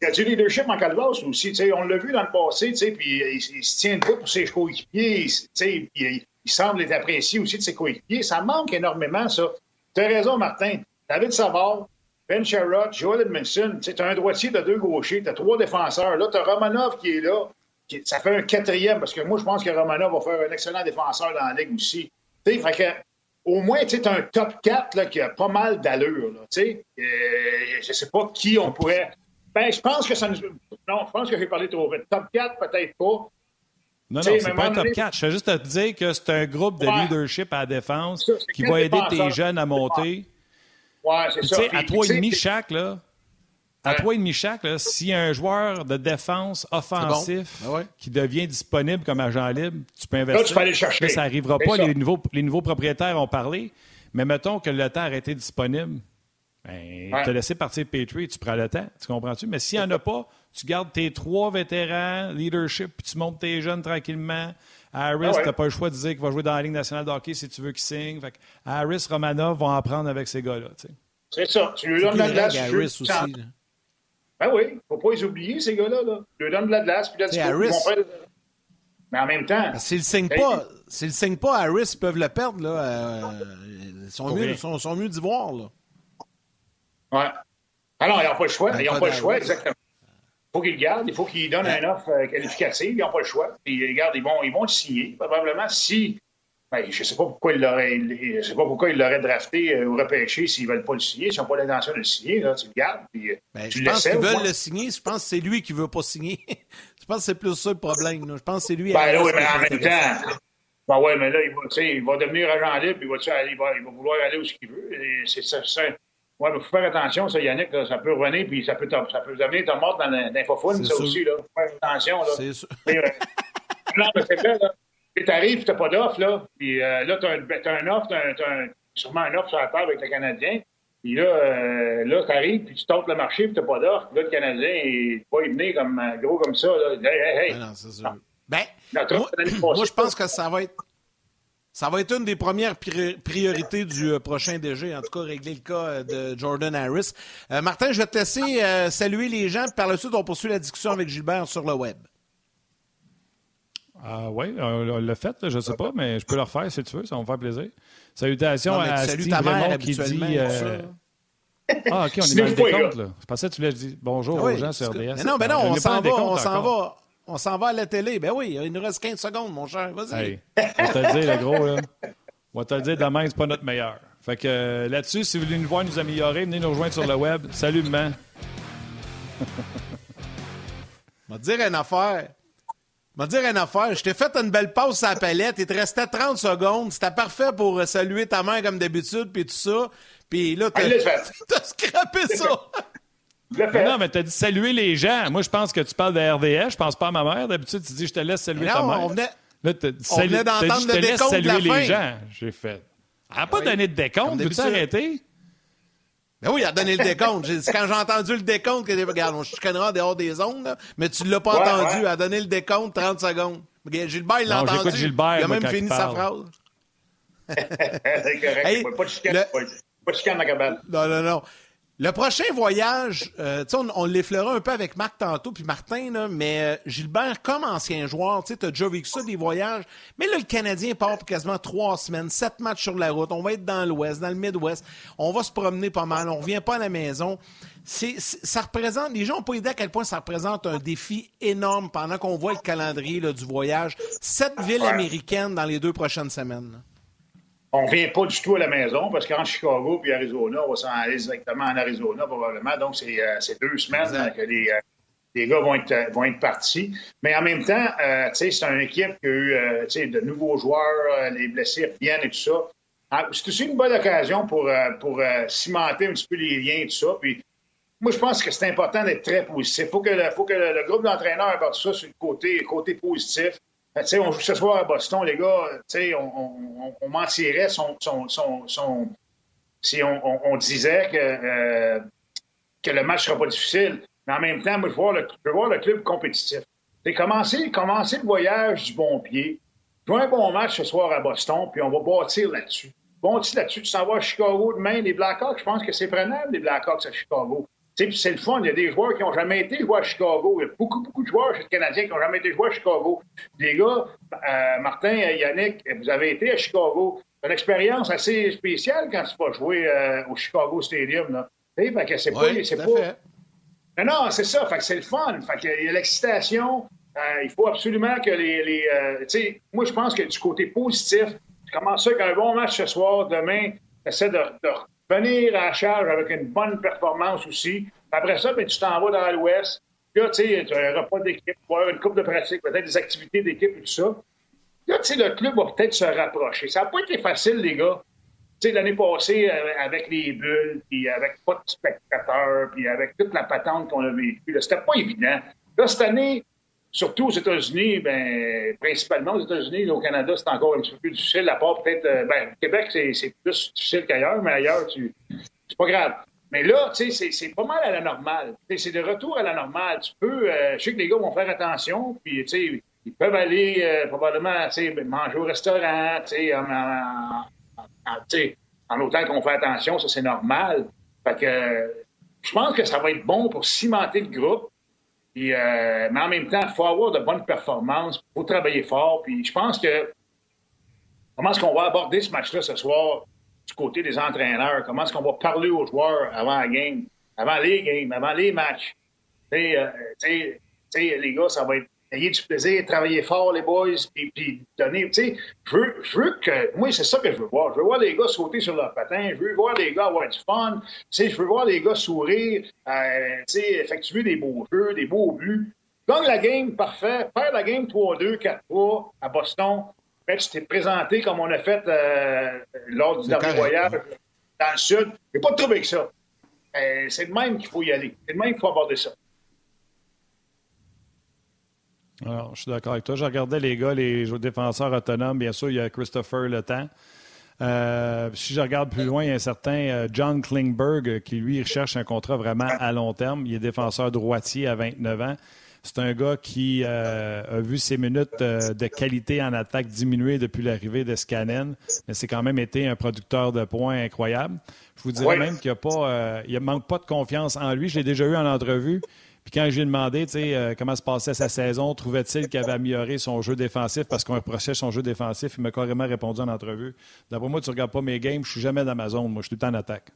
il a du leadership en Calvas aussi. On l'a vu dans le passé, puis il, il, se tient debout pour ses coéquipiers. Il, il, semble être apprécié aussi de ses coéquipiers. Ça manque énormément, ça. Tu as raison, Martin. David Savard, Ben Sherrod, Joel Edmondson. Tu as un droitier, tu as deux gauchers, tu as trois défenseurs. Là, tu as Romanov qui est là ça fait un quatrième, parce que moi, je pense que Romanov va faire un excellent défenseur dans la ligue aussi. fait que, au moins, tu un top 4 là, qui a pas mal d'allure. Euh, je ne sais pas qui on pourrait. Ben, je pense que ça nous. Non, je pense que j'ai parlé trop vite. Top 4, peut-être pas. Non, non, c'est pas un top 4. Je vais juste te dire que c'est un groupe de leadership à la défense qui va aider tes jeunes à monter. Ouais, c'est ça. À trois et demi chaque, là, à toi et demi chaque, s'il y a un joueur de défense offensif ben qui devient disponible comme agent libre, tu peux investir. Là, tu peux aller chercher. ça n'arrivera pas. Les nouveaux, les nouveaux propriétaires ont parlé. Mais mettons que le temps a été disponible. Ben, tu as laissé partir Petrie, tu prends le temps. Tu comprends-tu? Mais s'il n'y en a pas, tu gardes tes trois vétérans, leadership, puis tu montes tes jeunes tranquillement. Harris, ah tu n'as pas le choix de dire qu'il va jouer dans la Ligue nationale de hockey si tu veux qu'il signe. Harris, Romanov vont apprendre avec ces gars-là. C'est ça. Tu lui donnes la glace. Harris aussi. Ben oui, il ne faut pas les oublier, ces gars-là. Là. Ils leur donnent de la glace, puis là, tu faire... Mais en même temps. S'ils ne signent pas, s'ils signent pas, Harris, ils peuvent le perdre. Là. Euh, ils sont mieux, sont, sont mieux d'y voir. Là. Ouais. Alors, ils n'ont pas le choix. Ils n'ont pas le choix, exactement. Il faut qu'ils le gardent. Il faut qu'ils donnent un offre euh, qualificative. Ils n'ont pas le choix. Puis, regarde, ils vont, ils vont le signer. Probablement, si ben, je ne sais pas pourquoi il l'aurait, je sais pas pourquoi il l'aurait drafté euh, ou repêché s'ils ne veulent pas le signer. S'ils n'ont pas l'intention de le signer, là, tu le gardes. Puis, euh, ben, je pense qu'ils veulent le signer. Je pense que c'est lui qui ne veut pas signer. (laughs) je pense que c'est plus ça le problème. Je pense que c'est lui. Ben oui, mais en même temps. Ben ouais, mais là, il va, il va devenir agent libre, il va, il va, il va vouloir aller où il veut. C'est ça. Ouais, mais il faut faire attention, ça, Yannick, ça peut revenir, puis ça peut, ça peut devenir ta mort dans l'infophone, ça aussi, là. Faut faire attention, là. C'est sûr. Euh, non, mais c'est vrai, là. Tu arrives, tu n'as pas d'offre, là. Puis euh, là, tu as, un offre, tu as, sûrement un offre sur la table avec le Canadien. Puis là, euh, là tu arrives, puis tu tentes le marché, puis tu n'as pas d'offre. Là, le Canadien, il va y venir comme, euh, gros comme ça. Là. Hey, hey, hey. Ben non, c'est sûr. Ben, moi, je pense que ça va être. Ça va être une des premières priorités du prochain DG, en tout cas régler le cas de Jordan Harris. Martin, je vais te laisser saluer les gens, puis par la suite, on poursuit la discussion avec Gilbert sur le web. Ah oui, on l'a fait, je ne sais pas, mais je peux le refaire si tu veux, ça va me faire plaisir. Salutations à Steve ta mère, qui dit... Euh... Ah, OK, on est (laughs) dans le décompte, là. Je pensais que tu voulais dire bonjour ah aux gens sur RDS. Mais non, mais non, on s'en va, on s'en va. On s'en va à la télé. Ben oui, il nous reste 15 secondes, mon cher. Vas-y. on va te le dire, le gros, là. On va te le dire, demain, c'est pas notre meilleur. Fait que euh, là-dessus, si vous voulez nous voir nous améliorer, venez nous rejoindre sur le web. Salut, maman. (laughs) On va te dire une affaire. Je vais dire une affaire. Je t'ai fait une belle pause à la palette. Il te restait 30 secondes. C'était parfait pour euh, saluer ta mère comme d'habitude, puis tout ça. Puis là, t'as, (laughs) t'as scrappé ça. Mais non, mais t'as dit saluer les gens. Moi, je pense que tu parles de RDS. Je pense pas à ma mère. D'habitude, tu dis je te laisse saluer ta mère. On venait, là, dit, on venait d'entendre le décompte saluer de la les gens. J'ai fait. Elle n'a pas donné de décompte. Veux-tu arrêter? Ben oui, il a donné le décompte. Quand j'ai entendu le décompte, que, regarde, on chicanera dehors des ondes, mais tu ne l'as pas entendu. Il a donné le décompte 30 secondes. Gilbert, il l'a entendu. Gilbert, il a même fini sa phrase. (laughs) C'est correct. pas de chicane, pas de chicane, ma cabane. Non, non, non. Le prochain voyage, euh, on, on un peu avec Marc tantôt, puis Martin, là, mais euh, Gilbert, comme ancien joueur, tu as déjà vécu ça, des voyages. Mais là, le Canadien part pour quasiment trois semaines, sept matchs sur la route. On va être dans l'Ouest, dans le Midwest. On va se promener pas mal. On revient pas à la maison. C'est, ça représente, les gens n'ont pas idée à quel point ça représente un défi énorme pendant qu'on voit le calendrier là, du voyage. Sept villes américaines dans les deux prochaines semaines. Là. On ne vient pas du tout à la maison parce qu'en Chicago puis Arizona, on va s'en aller directement en Arizona probablement. Donc, c'est euh, deux semaines que les, euh, les, gars vont être, vont être partis. Mais en même temps, euh, c'est une équipe qui a eu de nouveaux joueurs, les blessés viennent et tout ça. Ah, c'est aussi une bonne occasion pour, pour cimenter un petit peu les liens et tout ça. Puis, moi, je pense que c'est important d'être très positif. Il faut que le, faut que le, groupe d'entraîneurs apporte ça sur le côté, côté positif. Ben, on joue ce soir à Boston, les gars, on, on, on, mentirait son, si on, disait que, euh, que le match ne sera pas difficile. Mais en même temps, moi, je veux voir le, le club compétitif. C'est commencer le voyage du bon pied, jouer un bon match ce soir à Boston, puis on va bâtir là-dessus. Bâtir là-dessus, tu s'en vas à Chicago demain, les Blackhawks, je pense que c'est prenable, les Blackhawks à Chicago c'est le fun. Il y a des joueurs qui n'ont jamais été joués à Chicago. Il y a beaucoup, beaucoup de joueurs chez Canadiens qui n'ont jamais été joués à Chicago. Les gars, euh, Martin, Yannick, vous avez été à Chicago. C'est une expérience assez spéciale quand tu vas jouer euh, au Chicago Stadium. Là. Fait que c'est oui, pas. pas... Non, non, c'est ça. Fait que c'est le fun. Fait que il y a l'excitation. Euh, il faut absolument que les. les tu sais, moi, je pense que du côté positif, tu commences ça avec un bon match ce soir. Demain, essaie de, de venir à charge avec une bonne performance aussi. Après ça, ben, tu t'en vas dans l'Ouest. Là, tu sais, un repas d'équipe, une coupe de pratique, peut-être des activités d'équipe et tout ça. Là, tu sais, le club va peut-être se rapprocher. Ça n'a pas été facile, les gars. Tu sais, l'année passée, euh, avec les bulles, puis avec pas de spectateurs, puis avec toute la patente qu'on a vécue, c'était pas évident. Là, cette année, Surtout aux États-Unis, ben, principalement aux États-Unis, au Canada, c'est encore un petit peu plus difficile, à part peut-être. Euh, ben, Québec, c'est plus difficile qu'ailleurs, mais ailleurs, tu... c'est pas grave. Mais là, tu sais, c'est pas mal à la normale. C'est de retour à la normale. Tu peux. Euh, je sais que les gars vont faire attention, puis, tu sais, ils peuvent aller euh, probablement, manger au restaurant, tu sais, en, en, en, en autant qu'on fait attention, ça, c'est normal. Fait que je pense que ça va être bon pour cimenter le groupe. Euh, mais en même temps, il faut avoir de bonnes performances, il faut travailler fort. Puis je pense que comment est-ce qu'on va aborder ce match-là ce soir du côté des entraîneurs? Comment est-ce qu'on va parler aux joueurs avant la game, avant les games, avant les matchs? Tu sais, euh, les gars, ça va être ayez du plaisir, travailler fort, les boys, puis, puis donner. Tu sais, je veux, je veux que. Moi, c'est ça que je veux voir. Je veux voir les gars sauter sur leur patin. Je veux voir les gars avoir du fun. Tu sais, je veux voir les gars sourire, euh, tu sais, effectuer des beaux jeux, des beaux buts. Gagne la game, parfait. Faire la game 3-2, 4-3 à Boston. Fait tu t'es présenté comme on a fait euh, lors du dernier voyage dans le Sud. Il pas de trouble avec ça. Euh, c'est de même qu'il faut y aller. C'est de même qu'il faut aborder ça. Alors, je suis d'accord avec toi. Je regardais les gars, les défenseurs autonomes. Bien sûr, il y a Christopher Le Temps. Euh, si je regarde plus loin, il y a un certain euh, John Klingberg qui, lui, recherche un contrat vraiment à long terme. Il est défenseur droitier à 29 ans. C'est un gars qui euh, a vu ses minutes de qualité en attaque diminuer depuis l'arrivée de Scannen, mais c'est quand même été un producteur de points incroyable. Je vous dirais même qu'il ne manque pas de confiance en lui. Je l'ai déjà eu en entrevue. Puis quand je lui ai demandé euh, comment se passait sa saison, trouvait-il qu'il avait amélioré son jeu défensif? Parce qu'on reprochait son jeu défensif, il m'a carrément répondu en entrevue. D'après moi, tu ne regardes pas mes games, je suis jamais dans ma zone, moi je suis tout le temps en attaque.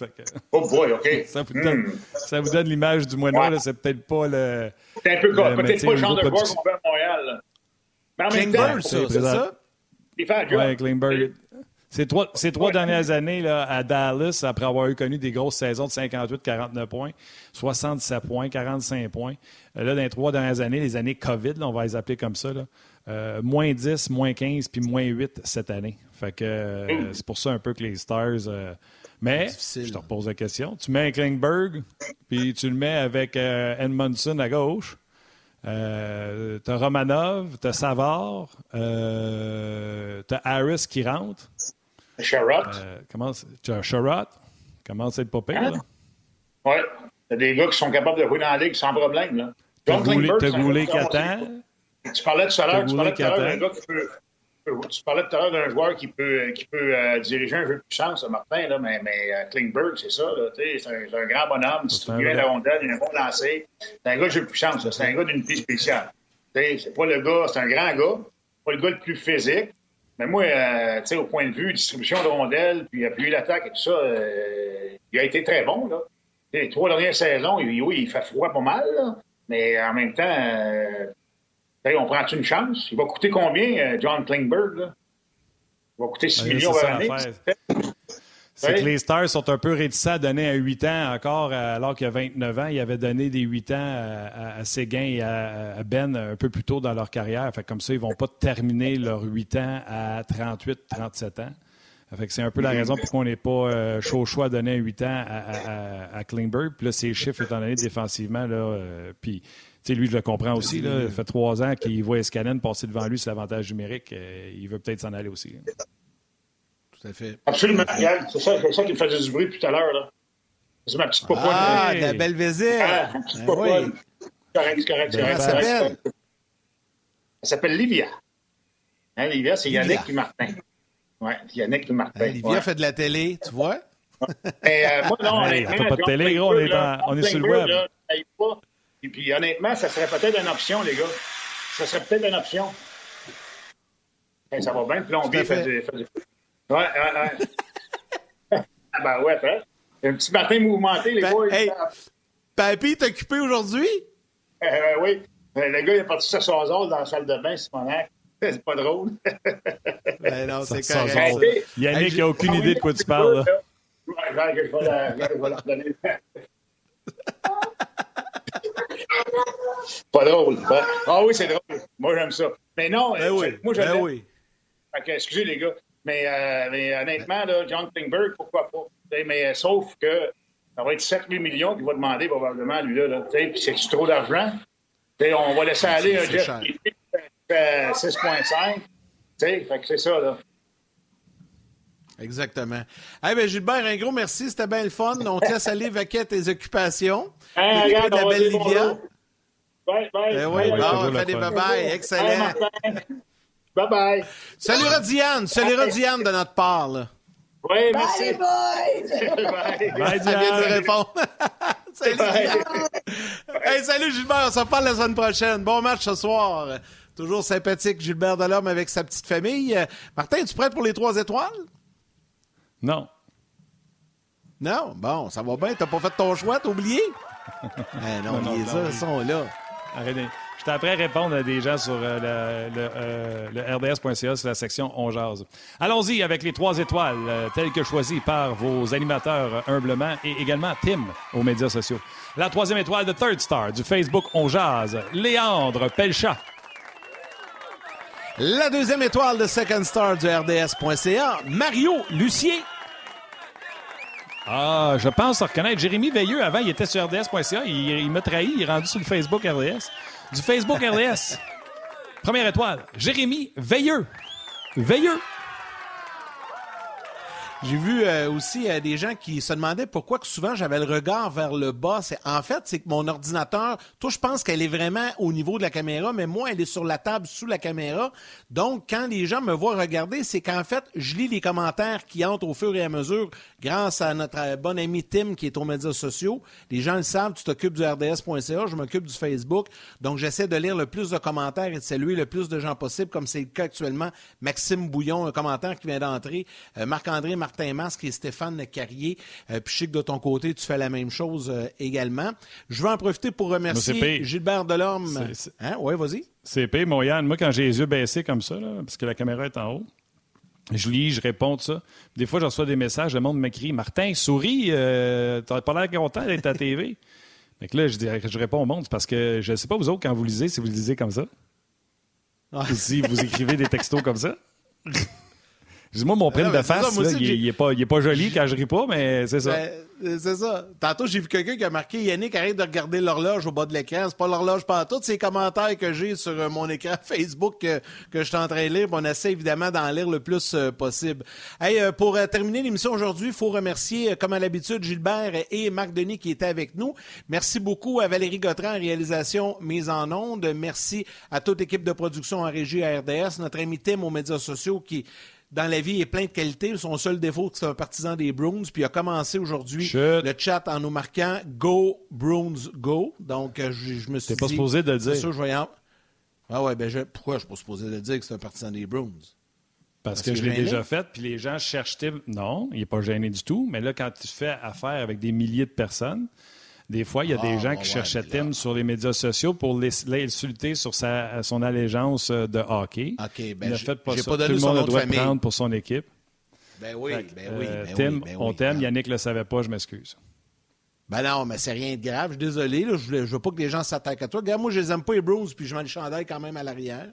(laughs) oh boy, OK. Ça vous donne, hmm. l'image du moineau, ouais. c'est peut-être pas le. C'est un peu comme, peut-être pas le genre de joueur qu'on fait à Montréal. Mais en même temps, c'est ça? Il fait un job. Klingberg. Ces trois, ces trois dernières années là, à Dallas, après avoir eu connu des grosses saisons de 58-49 points, 67 points, 45 points. Euh, là, dans les trois dernières années, les années COVID, on va les appeler comme ça, là, euh, moins 10, moins 15, puis moins 8 cette année. Fait que euh, c'est pour ça un peu que les Stars. mais je te repose la question. Tu mets un Klingberg, puis tu le mets avec Edmondson à gauche. Euh, t'as Romanov, t'as Savard, euh, t'as Harris qui rentre. Sherrod. Euh, comment? Sherrod. Comment c'est le pas pire, hein? Oui. T'as des gars qui sont capables de jouer dans la ligue sans problème. Là. T'as Goulé Catan. Tu parlais tout à l'heure, à d'un gars qui peut, tu parlais tout à l'heure d'un joueur qui peut, qui peut euh, diriger un jeu de puissance, Martin, là, mais, mais euh, Klingberg, c'est ça. C'est un, un, grand bonhomme, distribuer la rondelle, il a un bon lancer. C'est un gars de jeu de puissance, c'est un gars d'unité spéciale. C'est pas le gars, c'est un grand gars, pas le gars le plus physique. Mais moi, euh, au point de vue distribution de rondelles, puis appuyer l'attaque et tout ça, euh, il a été très bon. Là. Les trois dernières saisons, oui, il fait froid pas mal, là, mais en même temps, euh, on prend une chance? Il va coûter combien, euh, John Klingberg? Là? Il va coûter 6 millions par année. C'est que les Stars sont un peu réticents à donner à 8 ans encore, alors qu'il y a 29 ans. Ils avaient donné des 8 ans à, à Séguin et à, Ben un peu plus tôt dans leur carrière. Fait comme ça, ils ne vont pas terminer leurs 8 ans à 38, 37 ans. Fait c'est un peu la raison pour qu'on n'est pas euh, chaud choix à donner 8 ans à, à, Klingberg. Puis là, ses chiffres étant donné défensivement, là, euh, puis lui, je le comprends aussi. Là, ça fait trois ans qu'il voit Escanen passer devant lui sur l'avantage numérique. Euh, il veut peut-être s'en aller aussi. Tout à fait. Absolument. C'est ça, ça qui me faisait du bruit tout à l'heure. C'est ma petite popoine. Ah, la belle visite. Ah, petite ben Oui. Correct, correct, correct. Elle s'appelle? Elle s'appelle Livia. Hein, Livia, c'est Yannick et Martin. Oui, Yannick et Martin. Hein, Livia fait de la télé, tu vois? Et, euh, moi, non, on pas de télé, gros, on est, en, on est sur le web. Là, et puis, honnêtement, ça serait peut-être une option, les gars. Ça serait peut-être une option. ça va bien, plombier, fait du. Fait du... Ouais, ouais, ouais. (laughs) ah ben ouais, hein? Un petit matin mouvementé, les ben, boys. Hey, Papy, t'es occupé aujourd'hui? Euh, oui. Euh, le gars, il est parti sa soisole dans la salle de bain, Simonac. (laughs) C'est pas drôle. (laughs) ben non, c'est correct. Yannick n'a aucune idée de quoi tu parles. Là. Ouais, je vais la redonner. Pas drôle. Ah oui, c'est drôle. Moi, j'aime ça. Mais non, ben oui. moi, j'aime. Ben oui. Okay, excusez, les gars. Mais, euh, mais honnêtement, là, John Klingberg, pourquoi pas? Mais euh, sauf que ça va être 7 000 millions qu'il va demander probablement, lui, là. là puis c'est trop d'argent. On va laisser aller un Jeff 6,5. Fait que c'est ça, là. Exactement. Eh bien, Gilbert, un gros merci. C'était bien le fun. On te laisse aller vaquer tes occupations. Hey, regarde, de la belle Livia. Bye, bye. Eh oui, bon, fait des bye-bye. Excellent. Bye-bye. Salut Diane. Salut Diane de notre part. Là. Oui, merci. Bye, bye. bye. Bye, Ça vient de répondre. (laughs) salut, bye. hey, salut Gilbert. On se reparle la semaine prochaine. Bon match ce soir. Toujours sympathique, Gilbert Delorme avec sa petite famille. Martin, es-tu prêt pour les trois étoiles? Non. Non? Bon, ça va bien. T'as pas fait ton choix, t'as oublié? (laughs) eh non, non, les uns sont là. Arrêtez. J'étais après répondre à des gens sur euh, le, le, euh, le RDS.ca sur la section On Jase. Allons-y avec les trois étoiles, euh, telles que choisies par vos animateurs humblement et également Tim aux médias sociaux. La troisième étoile de Third Star du Facebook On Jase, Léandre Pelchat. La deuxième étoile de Second Star du RDS.ca, Mario Lucier. Ah, je pense reconnaître Jérémy Veilleux. Avant, il était sur RDS.ca. Il, il m'a trahi. Il est rendu sur le Facebook RDS. Du Facebook RDS. Première étoile, Jérémy Veilleux. Veilleux. J'ai vu euh, aussi euh, des gens qui se demandaient pourquoi que souvent j'avais le regard vers le bas. C'est, en fait, c'est que mon ordinateur, toi, je pense qu'elle est vraiment au niveau de la caméra, mais moi, elle est sur la table sous la caméra. Donc, quand les gens me voient regarder, c'est qu'en fait, je lis les commentaires qui entrent au fur et à mesure grâce à notre euh, bon ami Tim qui est aux médias sociaux. Les gens le savent, tu t'occupes du RDS.ca, je m'occupe du Facebook. Donc, j'essaie de lire le plus de commentaires et de saluer le plus de gens possible, comme c'est le cas actuellement. Maxime Bouillon, un commentaire qui vient d'entrer. Marc-André Martin Masque et Stéphane Carrier. Euh, puis je sais que de ton côté, tu fais la même chose euh, également. Je veux en profiter pour remercier Gilbert Delorme. Hein? Oui, vas-y. C'est pire, mon Yann. Moi, quand j'ai les yeux baissés comme ça, là, parce que la caméra est en haut, je lis, je réponds tout ça. Des fois, je reçois des messages, le monde m'écrit Martin, souris, euh, t'as pas l'air content d'être à TV. Donc là, je, dis, je réponds au monde parce que je ne sais pas vous autres quand vous lisez, si vous lisez comme ça. si vous écrivez des textos comme ça. (laughs) Dis-moi, mon prime Ah, de mais c'est ça, face, moi là, aussi, il, j'ai- il est pas, il est pas joli quand je ris pas, mais c'est ça. Ben, c'est ça. Tantôt, j'ai vu quelqu'un qui a marqué Yannick, arrête de regarder l'horloge au bas de l'écran. C'est pas l'horloge pas tout. C'est les commentaires que j'ai sur euh, mon écran (laughs) Facebook que, que je suis en train de lire. On essaie évidemment d'en lire le plus euh, possible. Hey, euh, pour terminer l'émission aujourd'hui, il faut remercier, comme à l'habitude, Gilbert et Marc Denis qui étaient avec nous. Merci beaucoup à Valérie Gautran en réalisation mise en onde. Merci à toute l'équipe de production en régie à RDS. Notre ami Tim aux médias sociaux qui dans la vie est plein de qualités. Son seul défaut, c'est un partisan des Bruins. Puis il a commencé aujourd'hui le chat en nous marquant Go Bruins Go. Donc euh, je, je me suis T'es pas dit, supposé de le C'est dire. sûr, je vais y en- Ah ouais, ben je... pourquoi je suis pas supposé de le dire que c'est un partisan des Bruins? Parce Parce que que je l'ai déjà fait, puis les gens cherchent. Non, il n'est pas gêné du tout. Mais là, quand tu fais affaire avec des milliers de personnes, des fois, il y a des Ah, gens qui ouais, cherchaient Tim sur les médias sociaux pour l'insulter sur sa, son allégeance euh, de hockey. OK, ben il ne fait pas ça. pas Tout le monde nom le de doit prendre pour son équipe. Ben oui, Fait ben oui, euh, ben Tim, oui, ben on t'aime. Yannick ne le savait pas, je m'excuse. Ben non, mais c'est rien de grave. Je suis désolé. Là. Je, je veux pas que les gens s'attaquent à toi. Regarde, moi, je les aime pas, les Bruins, puis je mets le chandail quand même à l'arrière.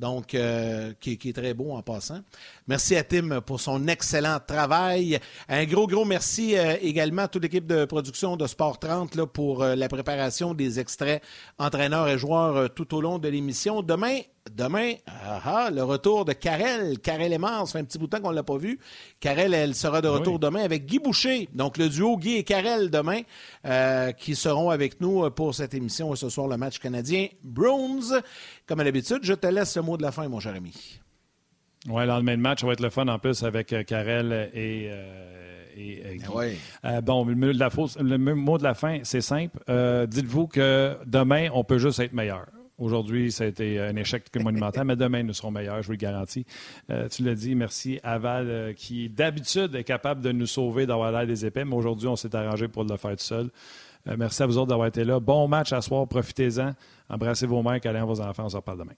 Donc, euh, qui, est très beau en passant. Merci à Tim pour son excellent travail. Un gros, gros merci euh, également à toute l'équipe de production de Sport 30 là, pour euh, la préparation des extraits entraîneurs et joueurs tout au long de l'émission. Demain, demain, ah, ah, le retour de Karel. Karel Lemar, ça fait un petit bout de temps qu'on ne l'a pas vu. Karel, elle sera de retour Oui. demain avec Guy Boucher. Donc, le duo Guy et Karel demain euh, qui seront avec nous euh, pour cette émission. Et ce soir, le match canadien Bruins. Comme à l'habitude, je te laisse le mot de la fin, mon cher ami. Oui, le lendemain de match, ça va être le fun en plus avec Karel et, euh, et, euh. Ouais. Euh, bon, le mot de la, fausse- le mot de la fin, c'est simple. Euh, Dites-vous que demain, on peut juste être meilleur. Aujourd'hui, ça a été un échec monumental, mais demain, nous serons meilleurs, je vous le garantis. Euh, tu l'as dit, merci à Val, euh, qui d'habitude est capable de nous sauver d'avoir l'air des épais, mais aujourd'hui, on s'est arrangé pour le faire tout seul. Euh, merci à vous autres d'avoir été là. Bon match à soir, profitez-en. Embrassez vos mères, câlins vos enfants, on se reparle demain.